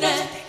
unit.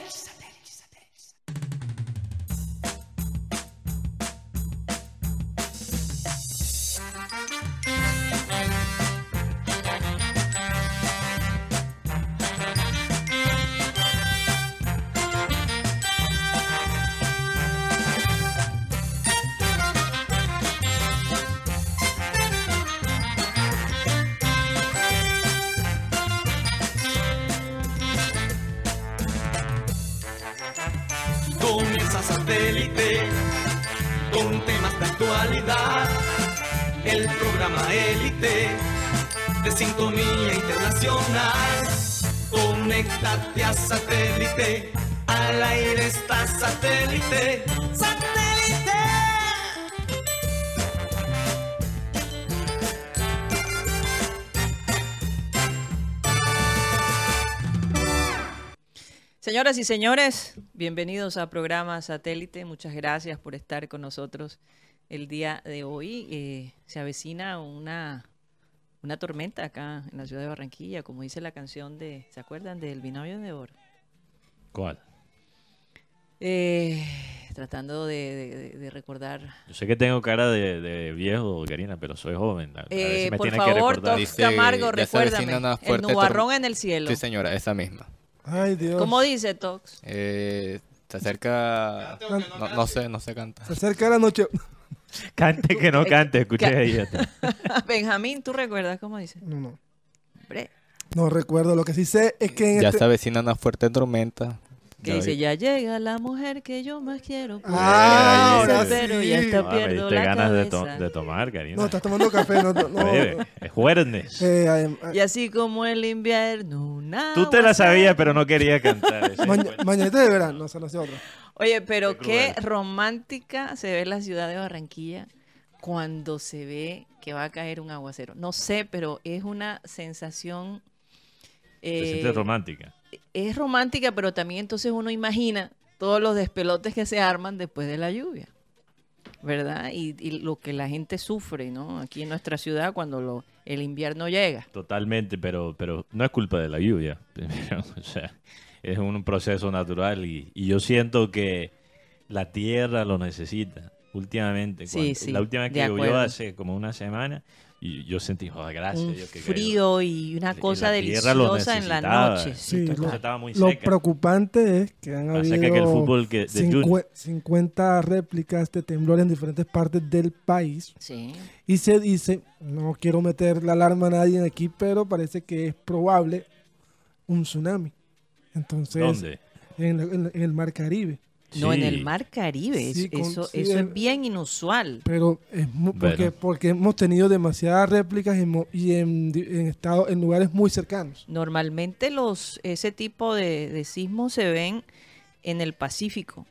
Élite de sintonía internacional. Conéctate a satélite. Al aire está satélite. ¡Satélite! Señoras y señores, bienvenidos a programa Satélite. Muchas gracias por estar con nosotros el día de hoy. Eh, se avecina una, una tormenta acá en la ciudad de Barranquilla, como dice la canción de, ¿se acuerdan del binomio de oro? ¿Cuál? Eh, tratando de, de- de recordar. Yo sé que tengo cara de, de viejo, Karina, pero soy joven. A, Eh, me por tiene que favor, recordar. Dice, Camargo, recuérdame. El nubarrón en el cielo. Sí, señora, esa misma. Ay, Dios. ¿Cómo dice Tox? Eh, se acerca... No, no sé, no sé cantar. Se acerca la noche. Cante que no cante, escuché ahí. está. Benjamín, ¿tú recuerdas cómo dice? No, no. Hombre, No recuerdo. Lo que sí sé es que en Ya este... se avecina una fuerte tormenta. Que Ya dice, ya llega la mujer que yo más quiero. Ah, Pero ahora pero sí. ya está pierdo diste la ganas de, to- cabeza. de tomar, Karina. No, estás tomando café. No, no, Bebe, es jueves. Eh, Y así como el invierno, una Tú te la sabías, pero no querías cantar. maña- mañanita de verano. No, esa no es otra. Oye, pero Qué romántica se ve la ciudad de Barranquilla cuando se ve que va a caer un aguacero. No sé, pero es una sensación... Te eh, sientes romántica. Es romántica, pero también entonces uno imagina todos los despelotes que se arman después de la lluvia, ¿verdad? Y, y lo que la gente sufre, ¿no? Aquí en nuestra ciudad cuando lo- el invierno llega. Totalmente, pero, pero no es culpa de la lluvia. primero, o sea, es un proceso natural y, y yo siento que la tierra lo necesita últimamente. Sí, Cuando- sí, la última vez que llovió hace como una semana y yo sentí, joder, gracias. Un Dios, que cayó". frío y una Y cosa lo deliciosa en la noche. Sí, La lo- cosa estaba muy Lo seca. preocupante es que han habido que el fútbol que- de cincue- Junior. 50 réplicas de temblor en diferentes partes del país. Sí. Y se dice, no quiero meter la alarma a nadie aquí, pero parece que es probable un tsunami. Entonces, ¿Dónde? En, en- en el mar Caribe. No, en el mar Caribe. Sí, es- con- eso sí, eso en- es bien inusual. Pero es mu- porque, Bueno. porque hemos tenido demasiadas réplicas y, en, en, estado, en lugares muy cercanos. Normalmente los ese tipo de, de sismos se ven en el Pacífico.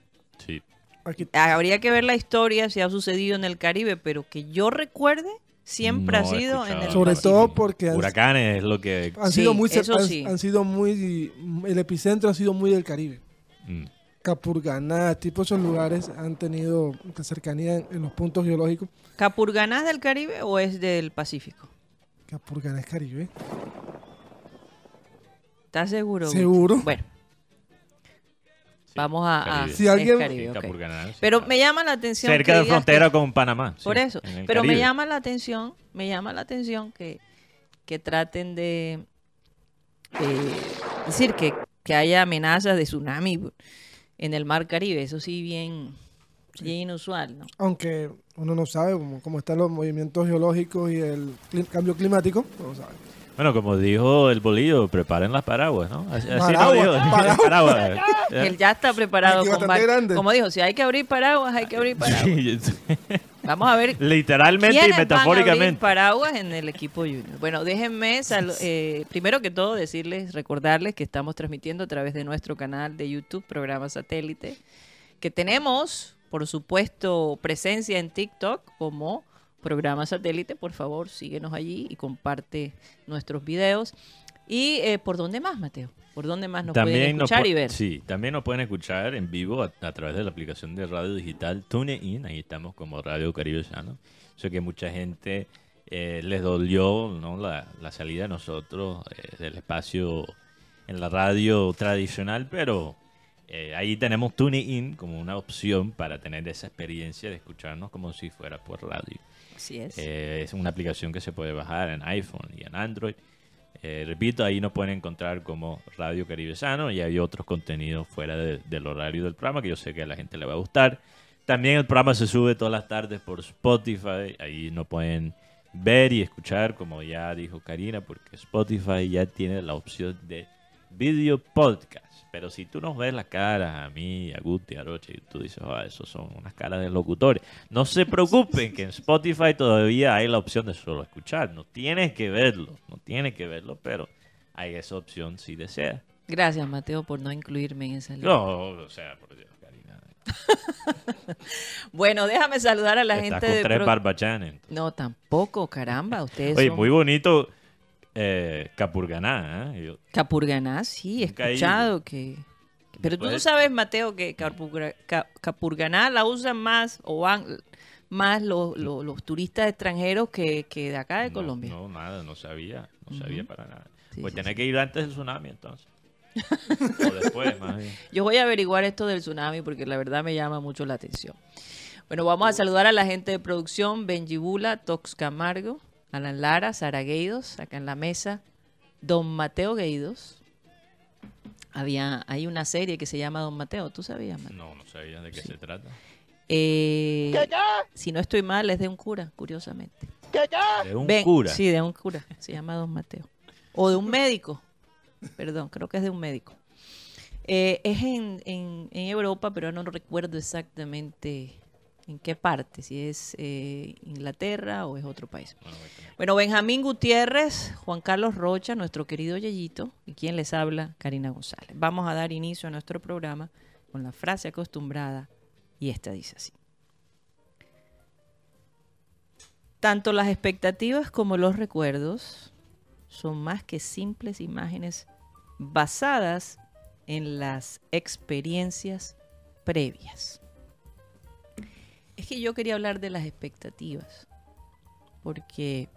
Sí. Aquí, Habría que ver la historia si ha sucedido en el Caribe, pero que yo recuerde, siempre No ha sido en el sobre Pacífico. todo porque han, Huracanes es lo que... han Sí, sido muy eso han- sí. han sido muy el epicentro ha sido muy del Caribe. Mm. Capurganá, tipo esos lugares han tenido cercanía en, en los puntos geológicos. ¿Capurganá es del Caribe o es del Pacífico? Capurganá es Caribe. ¿Estás seguro? Seguro. Bueno, Sí, vamos a... Si alguien- es Caribe, sí, Pero claro. me llama la atención Cerca que de digas frontera que- con Panamá. sí, Por eso. Pero me llama la atención, me llama la atención que, que traten de eh, decir que, que haya amenazas de tsunami en el mar Caribe. Eso sí, bien, bien inusual, ¿no? Aunque uno no sabe cómo, cómo están los movimientos geológicos y el cli- cambio climático. No sabe. Bueno, como dijo el bolillo, preparen las paraguas, ¿no? Así, así no dijo. paraguas. Paraguas. Él ya está preparado. Con. Como dijo, si hay que abrir paraguas, hay que abrir paraguas. Vamos a ver Literalmente y ¿Quiénes van a abrir metafóricamente. paraguas en el equipo junior? Bueno, déjenme, eh, primero que todo, decirles, recordarles que estamos transmitiendo a través de nuestro canal de YouTube, programa satélite, que tenemos, por supuesto, presencia en TikTok como programa satélite. Por favor, síguenos allí y comparte nuestros videos. ¿Y eh, por dónde más, Mateo? ¿Por dónde más nos pueden nos escuchar pu- y ver? Sí, también nos pueden escuchar en vivo a, a través de la aplicación de radio digital TuneIn. Ahí estamos como Radio Caribe Llano. Sé que mucha gente eh, les dolió ¿no? la, la salida de nosotros eh, del espacio en la radio tradicional, pero eh, ahí tenemos TuneIn como una opción para tener esa experiencia de escucharnos como si fuera por radio. Así es. Eh, es una aplicación que se puede bajar en iPhone y en Android. Eh, repito, ahí nos pueden encontrar como Radio Caribe Sano y hay otros contenidos fuera de- del horario del programa que yo sé que a la gente le va a gustar. También el programa se sube todas las tardes por Spotify. Ahí nos pueden ver y escuchar, como ya dijo Karina, porque Spotify ya tiene la opción de video podcast. Pero si tú nos ves las caras a mí, a Guti, a Roche, y tú dices, ah, esos son unas caras de locutores. No se preocupen que en Spotify todavía hay la opción de solo escuchar. No tienes que verlo, no tienes que verlo, pero hay esa opción si deseas. Gracias, Mateo, por no incluirme en esa lista. No, o sea, por Dios, Karina. Bueno, déjame saludar a la Estás gente con de... tres Pro- barbachanes. No, tampoco, caramba. Ustedes Oye, son muy bonito eh, Capurganá. ¿eh? Yo- Capurganá, sí, he escuchado que... Pero tú no sabes, Mateo, que Capurga- Ca- Capurganá la usan más o van más los, los- los turistas extranjeros que, que de acá de no, Colombia. No, nada, no sabía. No sabía para nada. Sí, pues sí, tenés sí. que ir antes del tsunami entonces. o después, más bien. Yo voy a averiguar esto del tsunami porque la verdad me llama mucho la atención. Bueno, vamos a saludar a la gente de producción, Benji Bula, Tox Camargo, Alan Lara, Sara Gueidos, acá en la mesa, Don Mateo Gueidos. Había, hay una serie que se llama Don Mateo, ¿tú sabías? Mateo? No, no sabía de qué se trata. Eh, si no estoy mal, es de un cura, curiosamente. De un Ven- cura. Sí, de un cura. Se llama Don Mateo. O de un médico. Perdón, creo que es de un médico. Eh, es en, en- en Europa, pero no recuerdo exactamente en qué parte, si es eh, Inglaterra o es otro país. Bueno, voy a tener- Bueno, Benjamín Gutiérrez, Juan Carlos Rocha, nuestro querido Yeyito, y quien les habla, Karina González. Vamos a dar inicio a nuestro programa con la frase acostumbrada, y esta dice así. Tanto las expectativas como los recuerdos son más que simples imágenes basadas en las experiencias previas. Es que yo quería hablar de las expectativas, porque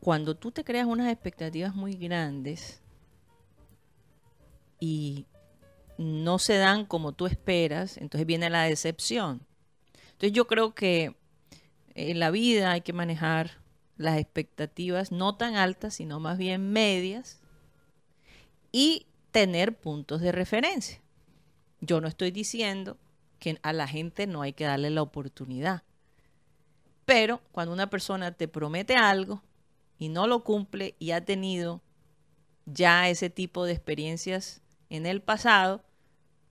cuando tú te creas unas expectativas muy grandes y no se dan como tú esperas, entonces viene la decepción. Entonces yo creo que en la vida hay que manejar las expectativas no tan altas, sino más bien medias y tener puntos de referencia. Yo no estoy diciendo que a la gente no hay que darle la oportunidad. Pero cuando una persona te promete algo y no lo cumple y ha tenido ya ese tipo de experiencias en el pasado,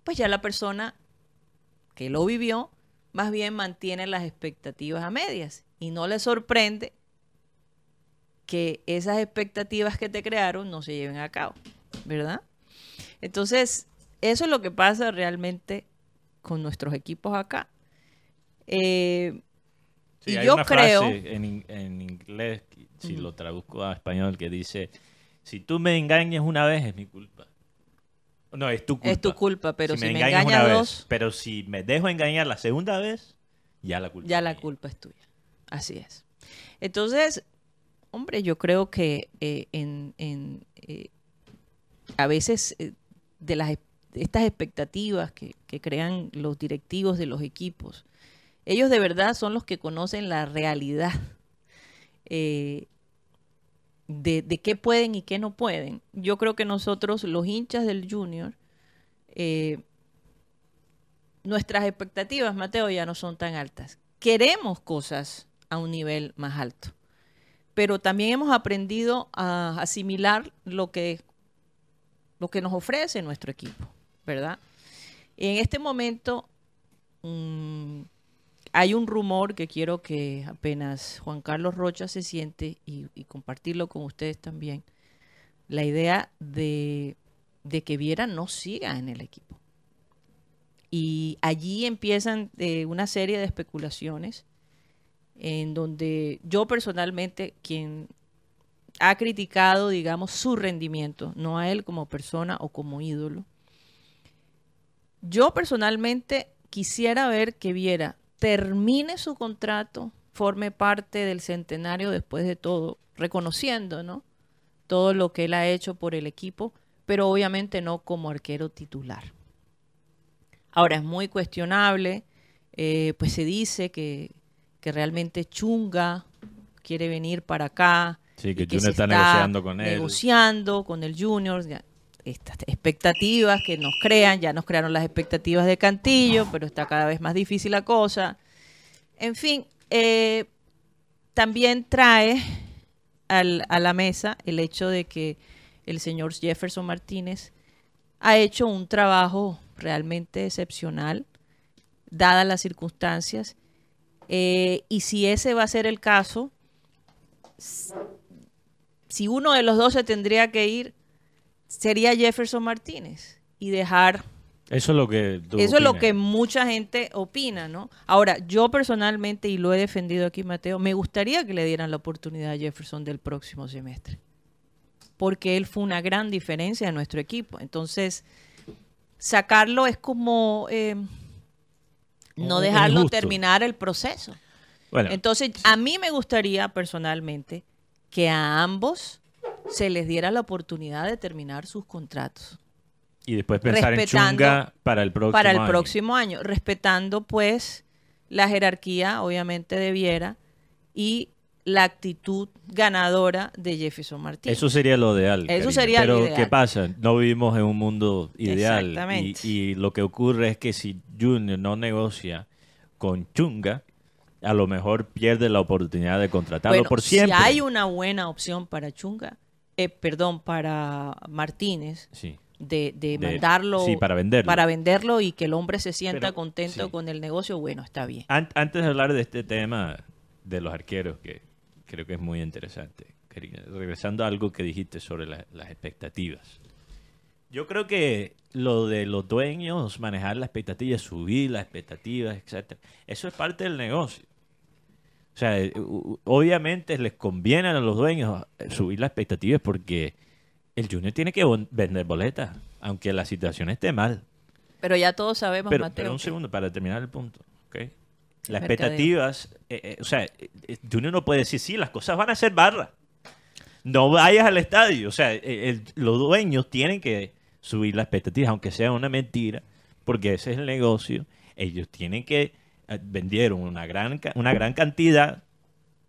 pues ya la persona que lo vivió más bien mantiene las expectativas a medias y no le sorprende que esas expectativas que te crearon no se lleven a cabo, ¿verdad? Entonces, eso es lo que pasa realmente con nuestros equipos acá. Eh, Sí, y hay yo una creo... frase en, in- en inglés, si lo traduzco a español, que dice, si tú me engañas una vez es mi culpa. No, es tu culpa. Es tu culpa, pero si, me, engañas engaña una dos, vez, pero si me dejo engañar la segunda vez, ya la culpa ya la mía. culpa es tuya. Así es. Entonces, hombre, yo creo que eh, en, en, eh, a veces eh, de las estas expectativas que, crean los directivos de los equipos, ellos de verdad son los que conocen la realidad eh, de, de qué pueden y qué no pueden. Yo creo que nosotros, los hinchas del Junior, eh, nuestras expectativas, Mateo, ya no son tan altas. Queremos cosas a un nivel más alto, pero también hemos aprendido a asimilar lo que, lo que nos ofrece nuestro equipo, ¿verdad? En este momento mm, hay un rumor que quiero que apenas Juan Carlos Rocha se siente y, compartirlo con ustedes también, la idea de, de que Viera no siga en el equipo. Y allí empiezan eh, una serie de especulaciones en donde yo personalmente, quien ha criticado, digamos, su rendimiento, no a él como persona o como ídolo, yo personalmente quisiera ver que Viera termine su contrato, forme parte del centenario después de todo, reconociendo, ¿no? Todo lo que él ha hecho por el equipo, pero obviamente no como arquero titular. Ahora es muy cuestionable, eh, pues se dice que, que realmente Chunga quiere venir para acá. Sí, que y Junior se está negociando con él. Negociando con el Junior. Estas expectativas que nos crean, ya nos crearon las expectativas de Cantillo, pero está cada vez más difícil la cosa. En fin, eh, también trae a la mesa el hecho de que el señor Jefferson Martínez ha hecho un trabajo realmente excepcional, dadas las circunstancias. Eh, y si ese va a ser el caso, si uno de los dos se tendría que ir, sería Jefferson Martínez y dejar Eso es lo que tú eso es lo que mucha gente opina, ¿no? Ahora, yo personalmente, y lo he defendido aquí, Mateo, me gustaría que le dieran la oportunidad a Jefferson del próximo semestre. Porque él fue una gran diferencia en nuestro equipo. Entonces, sacarlo es como eh, no dejarlo injusto. terminar el proceso. Bueno, Entonces, a mí me gustaría personalmente que a ambos se les diera la oportunidad de terminar sus contratos y después pensar en Chunga para el próximo para el año. próximo año, respetando pues la jerarquía, obviamente, de Viera y la actitud ganadora de Jefferson Martínez. Eso sería lo ideal. Eso sería lo Pero ideal. ¿qué pasa? No vivimos en un mundo ideal. Exactamente. Y, y lo que ocurre es que si Junior no negocia con Chunga, a lo mejor pierde la oportunidad de contratarlo Bueno, por siempre. Si hay una buena opción para Chunga, eh, perdón, para Martínez, Sí. de, de De- mandarlo sí, para venderlo. para venderlo y que el hombre se sienta Pero, contento sí. con el negocio, bueno, está bien. An- antes de hablar de este tema de los arqueros, que creo que es muy interesante, Karina, regresando a algo que dijiste sobre la- las expectativas. Yo creo que lo de los dueños, manejar las expectativas, subir las expectativas, etcétera, eso es parte del negocio. O sea, eh, obviamente les conviene a los dueños eh, subir las expectativas porque el Junior tiene que vender boletas, aunque la situación esté mal. Pero ya todos sabemos, Pero, Mateo. pero un segundo para terminar el punto. ¿ok? Las mercadeo. expectativas, eh, eh, o sea, Junior no puede decir, sí, las cosas van a ser barra. No vayas al estadio. O sea, el- los dueños tienen que subir las expectativas, aunque sea una mentira, porque ese es el negocio. Ellos tienen que, vendieron una gran, una gran cantidad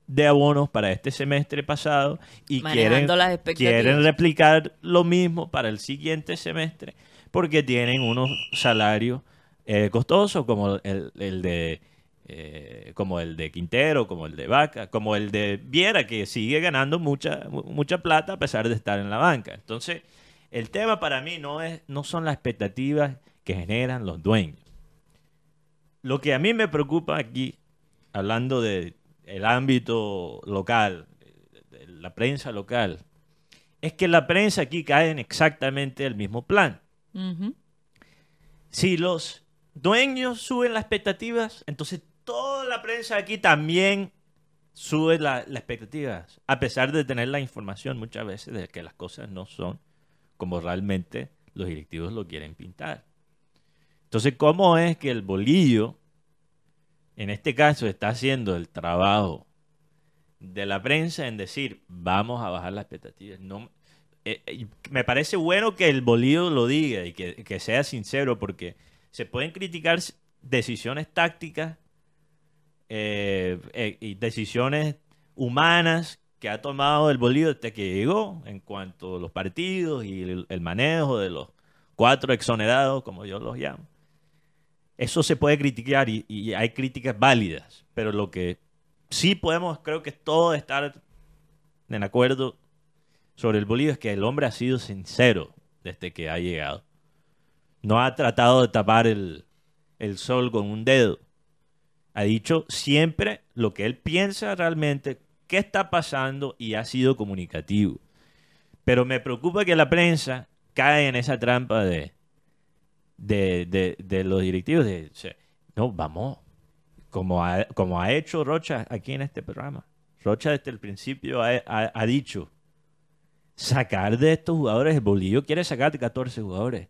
de abonos para este semestre pasado y quieren, las quieren replicar lo mismo para el siguiente semestre porque tienen unos salarios eh, costosos como el, el de eh, como el de Quintero, como el de Vaca, como el de Viera que sigue ganando mucha mu- mucha plata a pesar de estar en la banca. Entonces, el tema para mí no es no son las expectativas que generan los dueños. Lo que a mí me preocupa aquí, hablando de el ámbito local, de- la prensa local, es que la prensa aquí cae en exactamente el mismo plan. Si los dueños suben las expectativas, entonces toda la prensa aquí también sube la- las expectativas, a pesar de tener la información muchas veces de que las cosas no son como realmente los directivos lo quieren pintar. Entonces, ¿cómo es que el bolillo, en este caso, está haciendo el trabajo de la prensa en decir, vamos a bajar las expectativas? No, eh, eh, me parece bueno que el bolillo lo diga y que, que sea sincero, porque se pueden criticar decisiones tácticas eh, y decisiones humanas que ha tomado el bolillo desde que llegó en cuanto a los partidos y el, el manejo de los cuatro exonerados, como yo los llamo. Eso se puede criticar y, hay críticas válidas, pero lo que sí podemos, creo que todo estar en acuerdo sobre el Bolívar es que el hombre ha sido sincero desde que ha llegado. No ha tratado de tapar el, el sol con un dedo. Ha dicho siempre lo que él piensa realmente, qué está pasando y ha sido comunicativo. Pero me preocupa que la prensa cae en esa trampa de, de, de- de los directivos de, no, vamos, como ha, como ha hecho Rocha aquí en este programa. Rocha desde el principio ha, ha- ha dicho, sacar de estos jugadores, el Bolillo quiere sacar de 14 jugadores,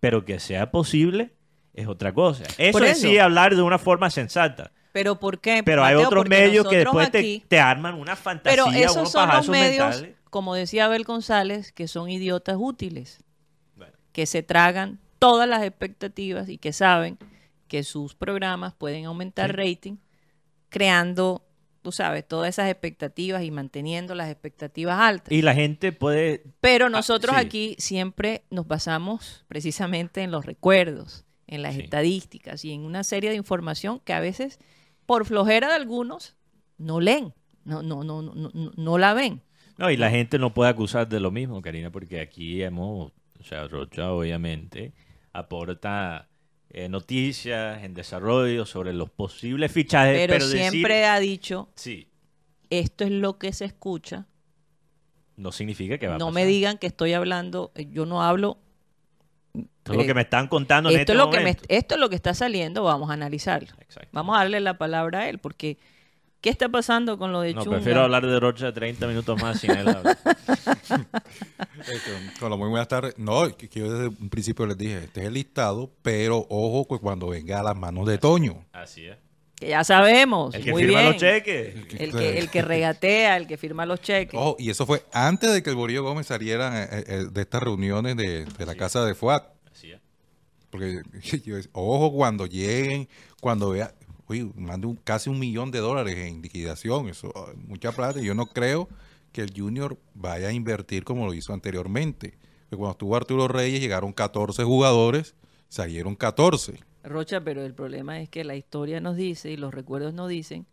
pero que sea posible es otra cosa. Eso es sí hablar de una forma sensata. Pero ¿por qué? Pero hay otros medios que después te, aquí- te arman una fantasía, Pero esos son los medios, mentales. como decía Abel González, que son idiotas útiles. que se tragan todas las expectativas y que saben que sus programas pueden aumentar rating creando, tú sabes, todas esas expectativas y manteniendo las expectativas altas. Y la gente puede... Pero nosotros Ah, sí. aquí siempre nos basamos precisamente en los recuerdos, en las Sí. estadísticas y en una serie de información que a veces, por flojera de algunos, no leen, no, no, no, no, no, no la ven. No, y la gente no puede acusar de lo mismo, Karina, porque aquí hemos, o sea, Rocha obviamente aporta eh, noticias en desarrollo sobre los posibles fichajes, Pero, pero, decir- siempre ha dicho, sí, esto es lo que se escucha, no significa que va a no me digan que estoy hablando, eh, yo no hablo, Esto es lo eh, que me están contando en esto este es, lo que me, momento. esto es lo que está saliendo, vamos a analizarlo. Vamos a darle la palabra a él, porque ¿qué está pasando con lo de No, Chunga? prefiero hablar de Rocha 30 minutos más sin él hablar. Este, Hola, muy buenas tardes. No, que que yo desde un principio les dije, este es el listado, pero ojo que cuando venga a las manos de Toño. Así es. Que ya sabemos, El que muy firma bien. los cheques. El que, el que regatea, el que firma los cheques. Ojo, y eso fue antes de que el Borillo Gómez saliera eh, eh, de estas reuniones de, de la casa de Fuat. Así es. Porque yo decía, ojo cuando lleguen, cuando vea, oye, más de un- casi un millón de dólares en liquidación, eso es mucha plata. Y yo no creo que el Junior vaya a invertir como lo hizo anteriormente. Porque cuando estuvo Arturo Reyes llegaron 14 jugadores, salieron 14. Rocha, pero el problema es que la historia nos dice y los recuerdos nos dicen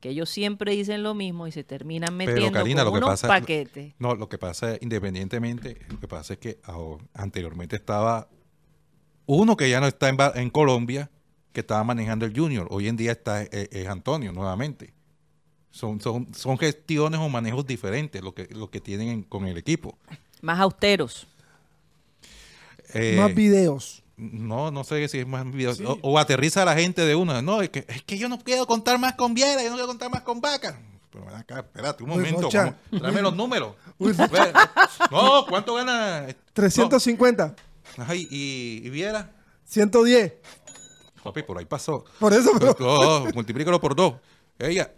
que ellos siempre dicen lo mismo y se terminan Pero, metiendo Karina, con lo que unos pasa- paquetes. No, lo que pasa, independientemente, lo que pasa es que ahora- anteriormente estaba uno que ya no está en Colombia, que estaba manejando el Junior. Hoy en día está eh, es Antonio nuevamente. Son, son, son gestiones o manejos diferentes lo que, lo que tienen en- con el equipo. Más austeros. Eh, Más videos. no, no sé si es más videos. O, o aterriza a la gente de una. No, es que, es que yo no quiero contar más con Viera, yo no quiero contar más con Vaca. Pero ven acá, espérate un Uy, momento. Vamos, tráeme los números. Uy. No, ¿cuánto gana? 350, No, Ay, y, y Viera. 110. Papi, por ahí pasó. Por eso, pero- No, multiplícalo por dos. Ella.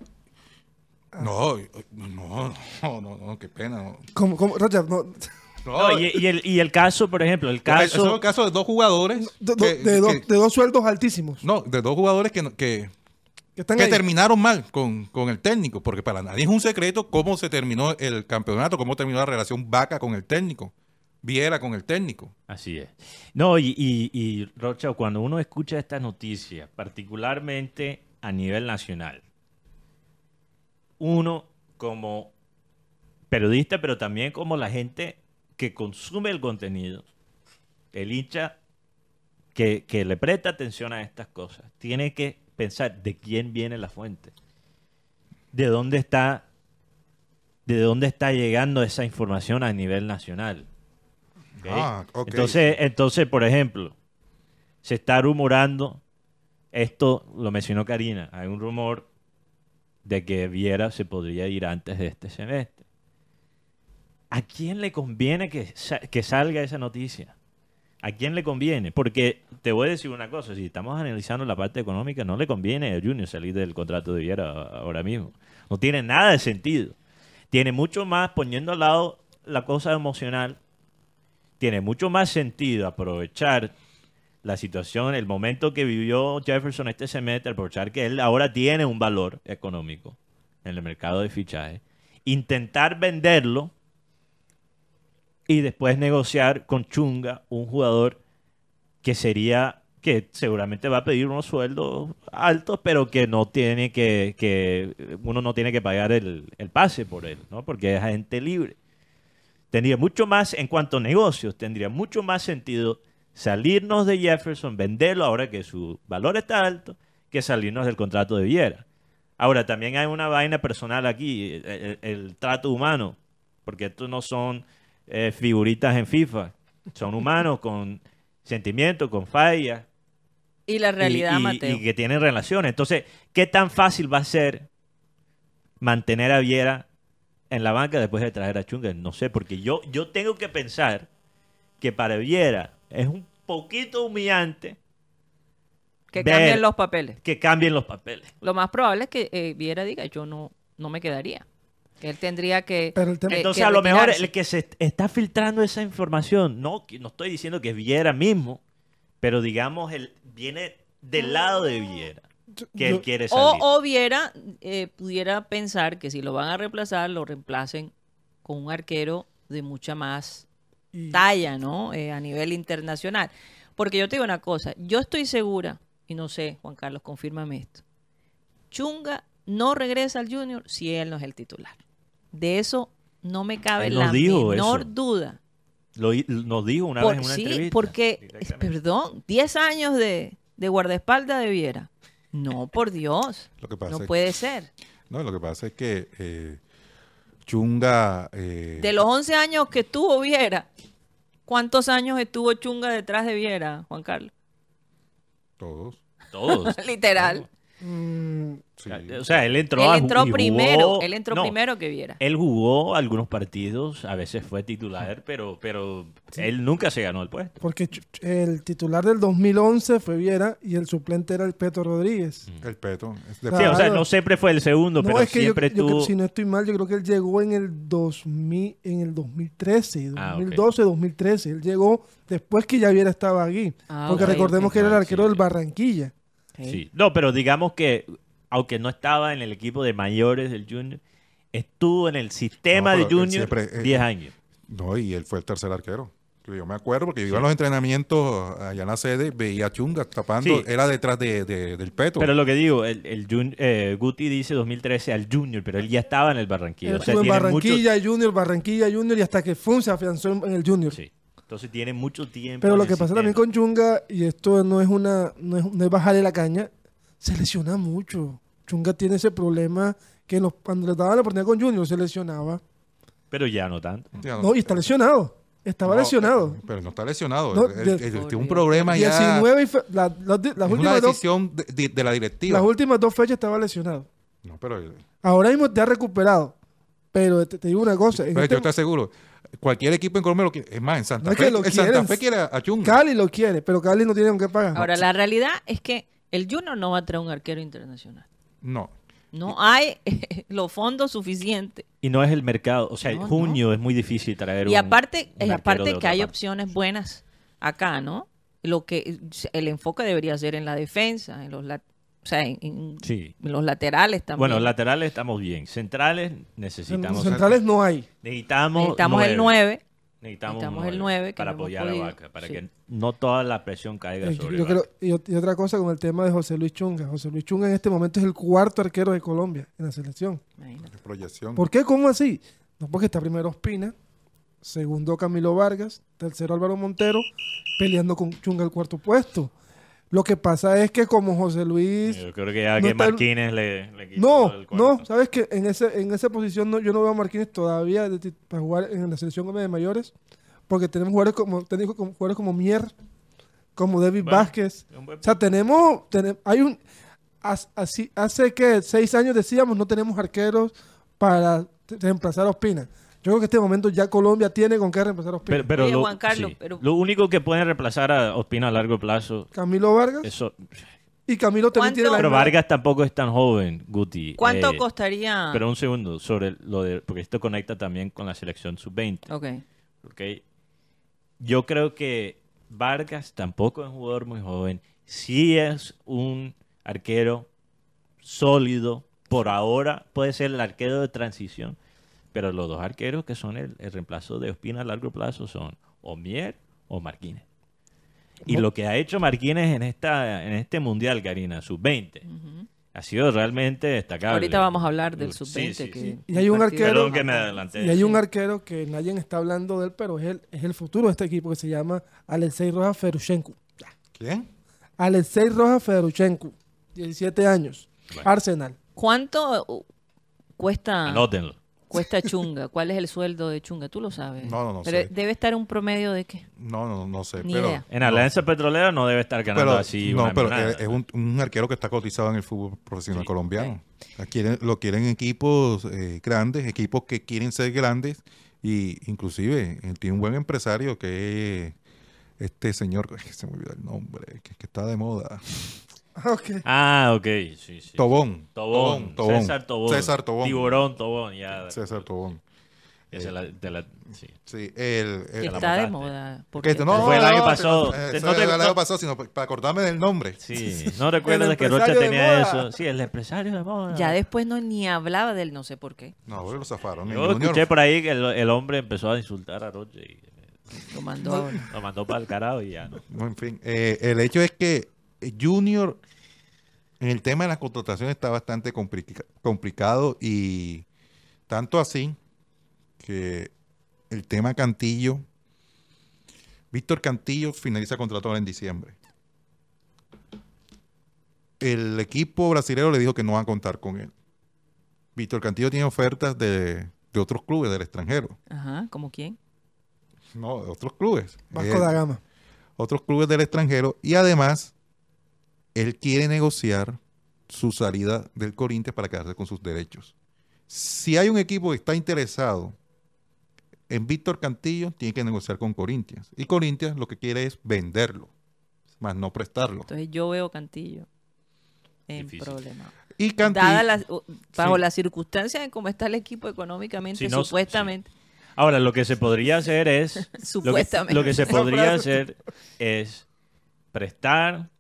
No, no, no, no, no, qué pena. No, ¿Cómo, cómo? Rocha, no, No, No, y, y el, y el caso, por ejemplo, el Eso es caso... un caso de dos jugadores. de, do- que- de dos- que- de dos sueldos altísimos. no, de dos jugadores que, que, Que están que ahí. terminaron mal con, con el técnico, porque para nadie es un secreto cómo se terminó el campeonato, cómo terminó la relación Vaca con el técnico, Viera con el técnico. Así es. No, y, y, Rocha, cuando uno escucha estas noticias, particularmente a nivel nacional, uno como periodista, pero también como la gente que consume el contenido, el hincha que, que le presta atención a estas cosas, tiene que pensar de quién viene la fuente, de dónde está, de dónde está llegando esa información a nivel nacional. Ah. Entonces, entonces, por ejemplo, se está rumorando, esto lo mencionó Karina, hay un rumor de que Viera se podría ir antes de este semestre. ¿A quién le conviene que, que salga esa noticia? ¿A quién le conviene? Porque te voy a decir una cosa, si estamos analizando la parte económica, no le conviene a Junior salir del contrato de Viera ahora mismo. No tiene nada de sentido. Tiene mucho más, poniendo al lado la cosa emocional, tiene mucho más sentido aprovechar la situación, el momento que vivió Jefferson este semestre, aprovechar que él ahora tiene un valor económico en el mercado de fichaje, intentar venderlo y después negociar con Chunga un jugador que sería que seguramente va a pedir unos sueldos altos, pero que no tiene que, que uno no tiene que pagar el, el pase por él, ¿no? Porque es agente libre. Tendría mucho más, en cuanto a negocios, tendría mucho más sentido salirnos de Jefferson, venderlo ahora que su valor está alto, que salirnos del contrato de Viera. Ahora, también hay una vaina personal aquí, el, trato humano, porque estos no son eh, figuritas en FIFA, son humanos con sentimientos, con fallas, Y la realidad, y, y- Mateo. y que tienen relaciones. Entonces, ¿qué tan fácil va a ser mantener a Viera en la banca después de traer a Chunga? No sé, porque yo, yo tengo que pensar que para Viera es un poquito humillante que ver- cambien los papeles. que cambien los papeles. Lo más probable es que eh, Viera diga, yo no, no me quedaría. Que él tendría que. Pero el tema- que- Entonces, que a lo mejor el que se está filtrando esa información, no, no estoy diciendo que Viera mismo, pero digamos, él viene del lado de Viera, que él quiere O, salir. o viera, eh, pudiera pensar que si lo van a reemplazar, lo reemplacen con un arquero de mucha más y- talla, ¿no? Eh, a nivel internacional. Porque yo te digo una cosa, yo estoy segura, y no sé, Juan Carlos, confírmame esto. Chunga no regresa al Junior si él no es el titular. De eso no me cabe la dijo menor eso. duda. Lo, nos dijo una Por- vez en una sí, entrevista. porque, perdón, 10 años de, de guardaespaldas de Viera. No, por Dios. Lo que pasa No es- puede ser. No, lo que pasa es que eh, Chunga... eh, De los 11 años que estuvo Viera, ¿cuántos años estuvo Chunga detrás de Viera, Juan Carlos? Todos. Todos. Literal. Mm, sí. O sea, él entró, Él a ju- entró y jugó- primero, él entró no, primero que Viera. Él jugó algunos partidos, a veces fue titular, pero, pero él nunca se ganó el puesto. porque el titular del 2011 fue Viera y el suplente era el Peto Rodríguez. El peto. es de- Sí, o sea, Claro. no siempre fue el segundo, No, pero es que yo, siempre yo si no estoy mal, yo creo que él llegó en el 2000, en el 2013, Ah, ok. 2012, 2013. Él llegó después que ya Viera estaba aquí. Ah, porque recordemos que era el Ah, arquero sí, del sí. Sí. No, pero digamos que, aunque no estaba en el equipo de mayores del Junior, estuvo en el sistema No, de Junior siempre, eh, 10 años. No, y él fue el tercer arquero. Yo me acuerdo porque yo iba a los entrenamientos allá en la sede, veía a Chunga tapando, Sí. era detrás de, de- del peto. Pero lo que digo, el, el Jun- eh, Guti dice 2013 al Junior, pero él ya estaba en el Barranquilla. Él O sea, estuvo en tiene mucho- Barranquilla Junior, Barranquilla Junior y hasta que Fun se afianzó en, en el Junior. Sí. Entonces tiene mucho tiempo. Pero lo que pasa sistema. también con Chunga, y esto no es una, no es, no es bajarle la caña, se lesiona mucho. Chunga tiene ese problema que en los- cuando le daban la oportunidad con Junior se lesionaba. Pero ya no tanto. Ya No, y está lesionado. Estaba no, lesionado. Pero no está lesionado. No, tiene un problema ya. 19 y fe- la- las, es una últimas dos, decisión de, de- de la directiva. las últimas dos fechas estaba lesionado. No, pero, pero Ahora mismo te ha recuperado. Pero te, te digo una cosa. en yo este- te aseguro, cualquier equipo en Colombia lo quiere. Es más, en Santa No es Fe, que lo el Santa quieren. Fe quiere a Chunga. Cali lo quiere, pero Cali no tiene con qué pagar. Ahora, la realidad es que el Junior no va a traer un arquero internacional. No. No hay los fondos suficientes. Y no es el mercado. O sea, No, junio es muy difícil traer Y un- aparte, un aparte que hay parte. opciones buenas acá, ¿no? Lo que el enfoque debería ser en la defensa, en los, o sea, en, en- Sí. los laterales también. Bueno, laterales estamos bien. Centrales necesitamos. centrales no hay. Necesitamos, necesitamos el 9. Necesitamos, el nueve nueve que para no hemos apoyar a. Vaca, para Sí. que no toda la presión caiga Eh, sobre yo Vaca. creo- y, ot- y otra cosa con el tema de José Luis Chunga. José Luis Chunga en este momento es el cuarto arquero de Colombia en la selección. Imagínate. Proyección. ¿Por qué? ¿Cómo así? No, porque está primero Ospina, segundo Camilo Vargas, tercero Álvaro Montero, peleando con Chunga el cuarto puesto. Lo que pasa es que como José Luis... Yo creo que ya no que está el- Martínez le, le quitó No, el no, sabes que en ese en esa posición no, yo no veo a Martínez todavía de para jugar en la selección de mayores, porque tenemos jugadores como técnicos como jugadores como Mier, como David Bueno, Vázquez. buen O sea, tenemos, tene- hay un as- así hace que seis años decíamos no tenemos arqueros para reemplazar a Ospina. Yo creo que en este momento ya Colombia tiene con qué reemplazar a Ospina. Pero, pero Oye, lo, Juan Carlos, sí. pero- lo único que puede reemplazar a Ospina a largo plazo, Camilo Vargas eso. y Camilo también tiene la Pero misma- Vargas tampoco es tan joven, Guti. ¿Cuánto Eh, costaría? Pero un segundo, sobre lo de. Porque esto conecta también con la selección sub-20. Ok. ¿ok? Yo creo que Vargas tampoco es un jugador muy joven. Sí es un arquero sólido. Por ahora puede ser el arquero de transición. Pero los dos arqueros que son el, el reemplazo de Ospina a largo plazo son o Mier o Marquínez. Y lo que ha hecho Marquínez en esta en este mundial, Karina, sub-20, ha sido realmente destacable. Ahorita vamos a hablar del Sí, sub-20. sí. Y hay un arquero- Perdón que me adelanté. Y hay un arquero que nadie está hablando de él, pero es el, es el futuro de este equipo que se llama Alexei Rojas Ferushenko. ¿Quién? Alexei Rojas Ferushenko, 17 años, Bueno. Arsenal. ¿Cuánto uh, cuesta, Anótenlo. Cuesta Chunga? ¿Cuál es el sueldo de Chunga? Tú lo sabes. No, no, no Pero sé. debe estar un promedio de qué? No, no, no sé. Ni pero, idea. En Alianza Petrolera no debe estar ganando pero- así. no, una pero millonada. es un, un arquero que está cotizado en el fútbol profesional Sí. colombiano. Quieren- lo quieren equipos eh, grandes, equipos que quieren ser grandes y inclusive eh, tiene un buen empresario que es este señor, ay, se me olvidó el nombre, que, que está de moda. Ah, ok. Ah, ok, sí, sí. Tobón. Tobón, Tobón. César Tobón. César Tobón. Tiburón Tobón, ya. César Tobón. Esa es la- de la- sí. Sí, el, el- está de moda. que porque- no, Fue el no, año no, pasado. eh, Te- fue no te- el año no- pasado, sino para acordarme del nombre. Sí, no recuerdas El que Rocha tenía moda. eso. Sí, el empresario de moda. Ya después no ni hablaba de él, no sé por qué. No, lo zafaron. Yo El Junior- escuché por ahí que el, el hombre empezó a insultar a Rocha y Lo mandó lo mandó para el carajo y ya no. No, en fin, eh, el hecho es que Junior en el tema de las contrataciones está bastante complica- complicado y tanto así que el tema Cantillo, Víctor Cantillo finaliza contrato ahora en diciembre. El equipo brasileño le dijo que no va a contar con él. Víctor Cantillo tiene ofertas de, de otros clubes del extranjero. Ajá, ¿como quién? No, de otros clubes. Vasco Eh, da Gama. otros clubes del extranjero y además él quiere negociar su salida del Corinthians para quedarse con sus derechos. Si hay un equipo que está interesado en Víctor Cantillo, tiene que negociar con Corinthians. Y Corinthians lo que quiere es venderlo, más no prestarlo. Entonces yo veo Cantillo en Difícil. problema. Y Cantillo, Dada las, o- bajo Sí. las circunstancias de cómo está el equipo económicamente, Si no- supuestamente. Ahora, lo que se podría hacer es. lo que- Supuestamente. Lo que, se podría hacer es prestar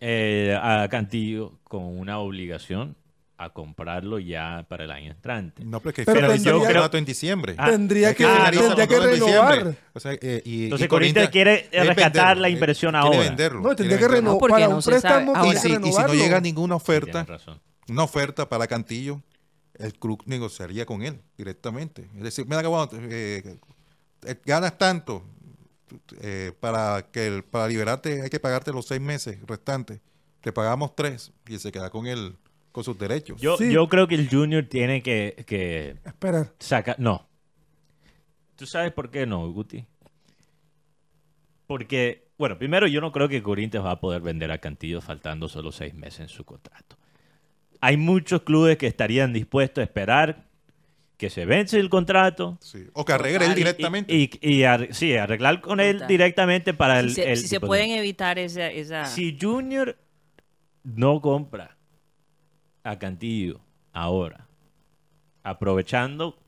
eh, a Cantillo con una obligación a comprarlo ya para el año entrante. no, pero es que Pero tendría- el contrato en diciembre. Ah, tendría que, ah, tendría que renovar. O sea, eh, y- Entonces, y Corinthians quiere es rescatar venderlo, la eh, inversión quiere ahora. venderlo, No, tendría quiere que renovar. Para no un préstamo Ahora, Y si, que y si no llega ninguna oferta, razón. una oferta para Cantillo, el club negociaría con él directamente. Es decir, mira que bueno, eh, eh, ganas tanto eh, para que el- para liberarte hay que pagarte los seis meses restantes. Te pagamos tres y se queda con él con sus derechos. Yo, Sí. yo creo que el Junior tiene que, que Esperar. sacar. No. ¿Tú sabes por qué no, Guti? Porque, bueno, primero yo no creo que Corinthians va a poder vender a Cantillo faltando solo seis meses en su contrato. Hay muchos clubes que estarían dispuestos a esperar que se vence el contrato. Sí. O que arregle él y- directamente. Y, y ar- sí, arreglar con él Total. directamente para el... si se, el si se tipo de- pueden evitar esa... esa Si Junior no compra a Cantillo ahora, aprovechando,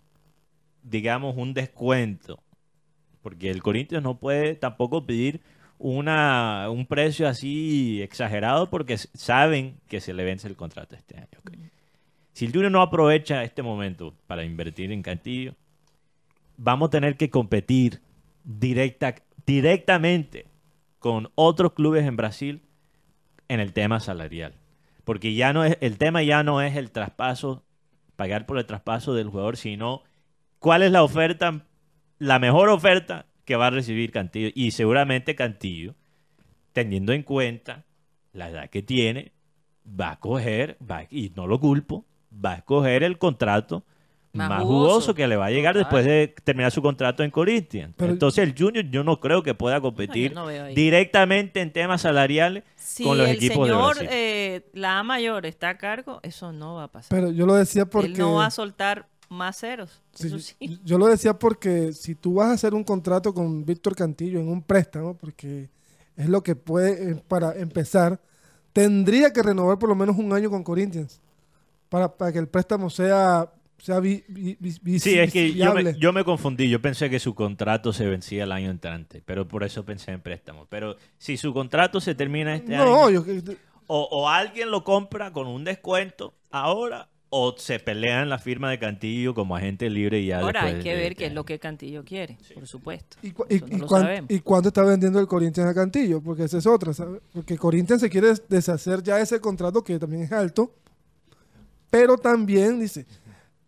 digamos, un descuento, porque el Corinthians no puede tampoco pedir una, un precio así exagerado porque saben que se le vence el contrato este año. Si el Junior no aprovecha este momento para invertir en Cantillo, vamos a tener que competir directa, directamente con otros clubes en Brasil en el tema salarial. Porque ya no es, el tema ya no es el traspaso, pagar por el traspaso del jugador, sino cuál es la oferta, la mejor oferta que va a recibir Cantillo. Y seguramente Cantillo, teniendo en cuenta la edad que tiene, va a coger, y no lo culpo, va a escoger el contrato Más más, jugoso. jugoso que le va a llegar Total. después de terminar su contrato en Corinthians. Pero- Entonces el Junior yo no creo que pueda competir no directamente en temas salariales si con los equipos señor, de Brasil. eh, la A mayor está a cargo, eso no va a pasar. Pero yo lo decía porque... Él no va a soltar más ceros. Sí, eso yo- sí. Yo lo decía porque si tú vas a hacer un contrato con Víctor Cantillo en un préstamo, porque es lo que puede, eh, para empezar, tendría que renovar por lo menos un año con Corinthians para, para que el préstamo sea, sea vi- vi- vi- vi- Sí, es que yo me, yo me confundí. Yo pensé que su contrato se vencía el año entrante, pero por eso pensé en préstamo. Pero si su contrato se termina este No, año, yo, o, o alguien lo compra con un descuento ahora, o se pelea en la firma de Cantillo como agente libre y ya Ahora hay que ver qué es lo que Cantillo quiere, por supuesto. ¿Y, cu- y- Eso no y lo cuán- sabemos. y cuánto está vendiendo el Corinthians a Cantillo? Porque esa es otra, ¿sabes? Porque Corinthians se quiere des- deshacer ya ese contrato que también es alto, pero también dice,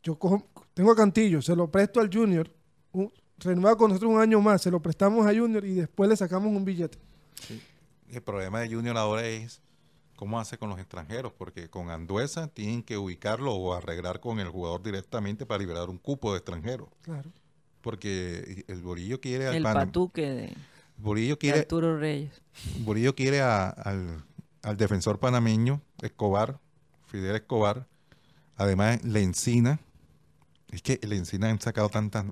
yo cojo- tengo a Cantillo, se lo presto al Junior, un- renueva con nosotros un año más, se lo prestamos a Junior y después le sacamos un billete. El problema de Junior ahora es cómo hace con los extranjeros, porque con Anduesa tienen que ubicarlo o arreglar con el jugador directamente para liberar un cupo de extranjeros. Claro. Porque el Borillo quiere al El Pan- patuque de, Borillo de quiere, Arturo Reyes. Borillo quiere a- al, al defensor panameño Escobar, Fidel Escobar. Además, Lencina. Es que Lencina han sacado tantas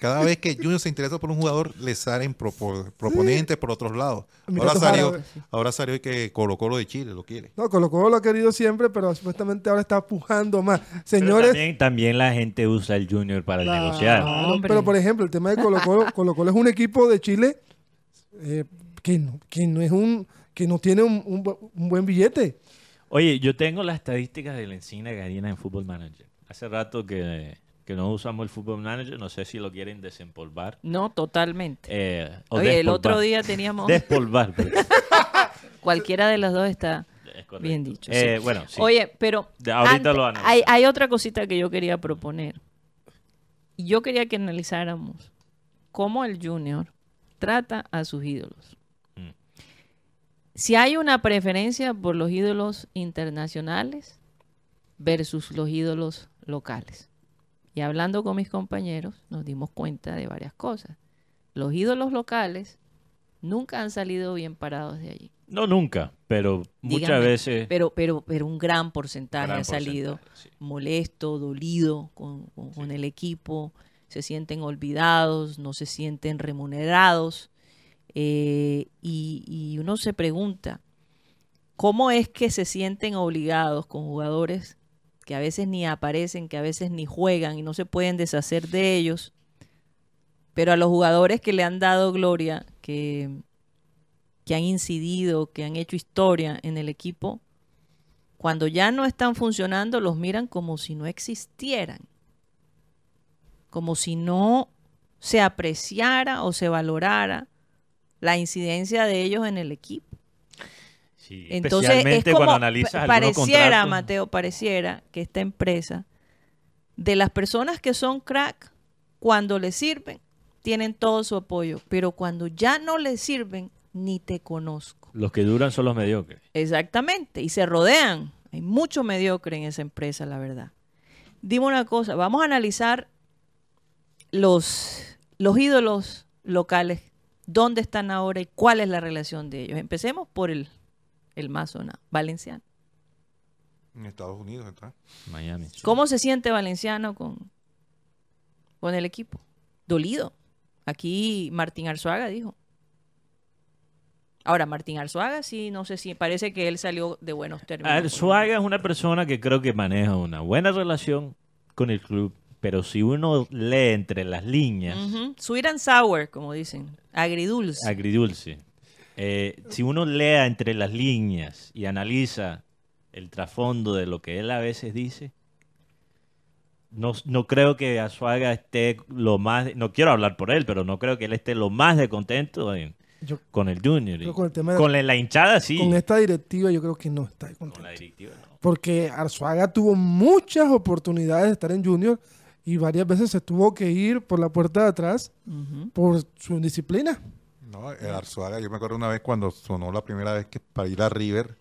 Cada vez que Junior se interesa por un jugador, le salen propo- proponentes por otros lados. Ahora salió, ahora salió que Colo Colo de Chile lo quiere. No, Colo Colo lo ha querido siempre, pero supuestamente ahora está pujando más. Pero Señores, también, también la gente usa el Junior para negociar. Hombre. Pero por ejemplo, el tema de Colo Colo, Colo Colo es un equipo de Chile eh, que, no, que no es un que no tiene un, un bu- un buen billete. Oye, yo tengo las estadísticas de la Encina Garina en Football Manager. Hace rato que, que no usamos el Football Manager, no sé si lo quieren desempolvar. No, totalmente. eh, Oye, el otro día teníamos... Despolvar. pues. Cualquiera de las dos está bien dicho. Eh, sí. Bueno, sí. Oye, pero ahorita lo hay, analizamos. hay otra cosita que yo quería proponer. Yo quería que analizáramos cómo el Junior trata a sus ídolos. Si hay una preferencia por los ídolos internacionales versus los ídolos locales. Y hablando con mis compañeros, nos dimos cuenta de varias cosas. Los ídolos locales nunca han salido bien parados de allí. No nunca, pero muchas veces... Pero, pero, pero un gran porcentaje gran ha salido porcentaje, sí. molesto, dolido con, con- con el equipo, se sienten olvidados, no se sienten remunerados. Eh, y, y uno se pregunta, ¿cómo es que se sienten obligados con jugadores que a veces ni aparecen, que a veces ni juegan y no se pueden deshacer de ellos? Pero a los jugadores que le han dado gloria, que, que han incidido, que han hecho historia en el equipo, cuando ya no están funcionando, los miran como si no existieran. Como si no se apreciara o se valorara la incidencia de ellos en el equipo. Sí, Entonces, especialmente es como, cuando analizas pareciera. Mateo, pareciera que esta empresa, de las personas que son crack, cuando les sirven, tienen todo su apoyo, pero cuando ya no les sirven, ni te conozco. Los que duran son los mediocres. Exactamente, y se rodean. Hay mucho mediocre en esa empresa, la verdad. Dime una cosa, vamos a analizar los, los ídolos locales, dónde están ahora y cuál es la relación de ellos. Empecemos por el, el más sonado, Valenciano. En Estados Unidos está. Miami. sí. ¿Cómo se siente Valenciano con, con el equipo? Dolido. Aquí Martín Arzuaga dijo. Ahora, Martín Arzuaga sí, no sé si parece que él salió de buenos términos. Arzuaga es una persona que creo que maneja una buena relación con el club, pero si uno lee entre las líneas, Ujú. Sweet and sour, como dicen. Agridulce. agridulce, eh, si uno lea entre las líneas y analiza el trasfondo de lo que él a veces dice, no, no creo que Azuaga esté lo más, no quiero hablar por él, pero no creo que él esté lo más de contento en- Yo- con el Junior. Y con el tema de- con la, la hinchada sí, Con esta directiva yo creo que no está con contento. la directiva no. Porque Arzuaga tuvo muchas oportunidades de estar en Junior y varias veces se tuvo que ir por la puerta de atrás por su indisciplina. No, el Arzuaga, yo me acuerdo una vez cuando sonó la primera vez que para ir a River,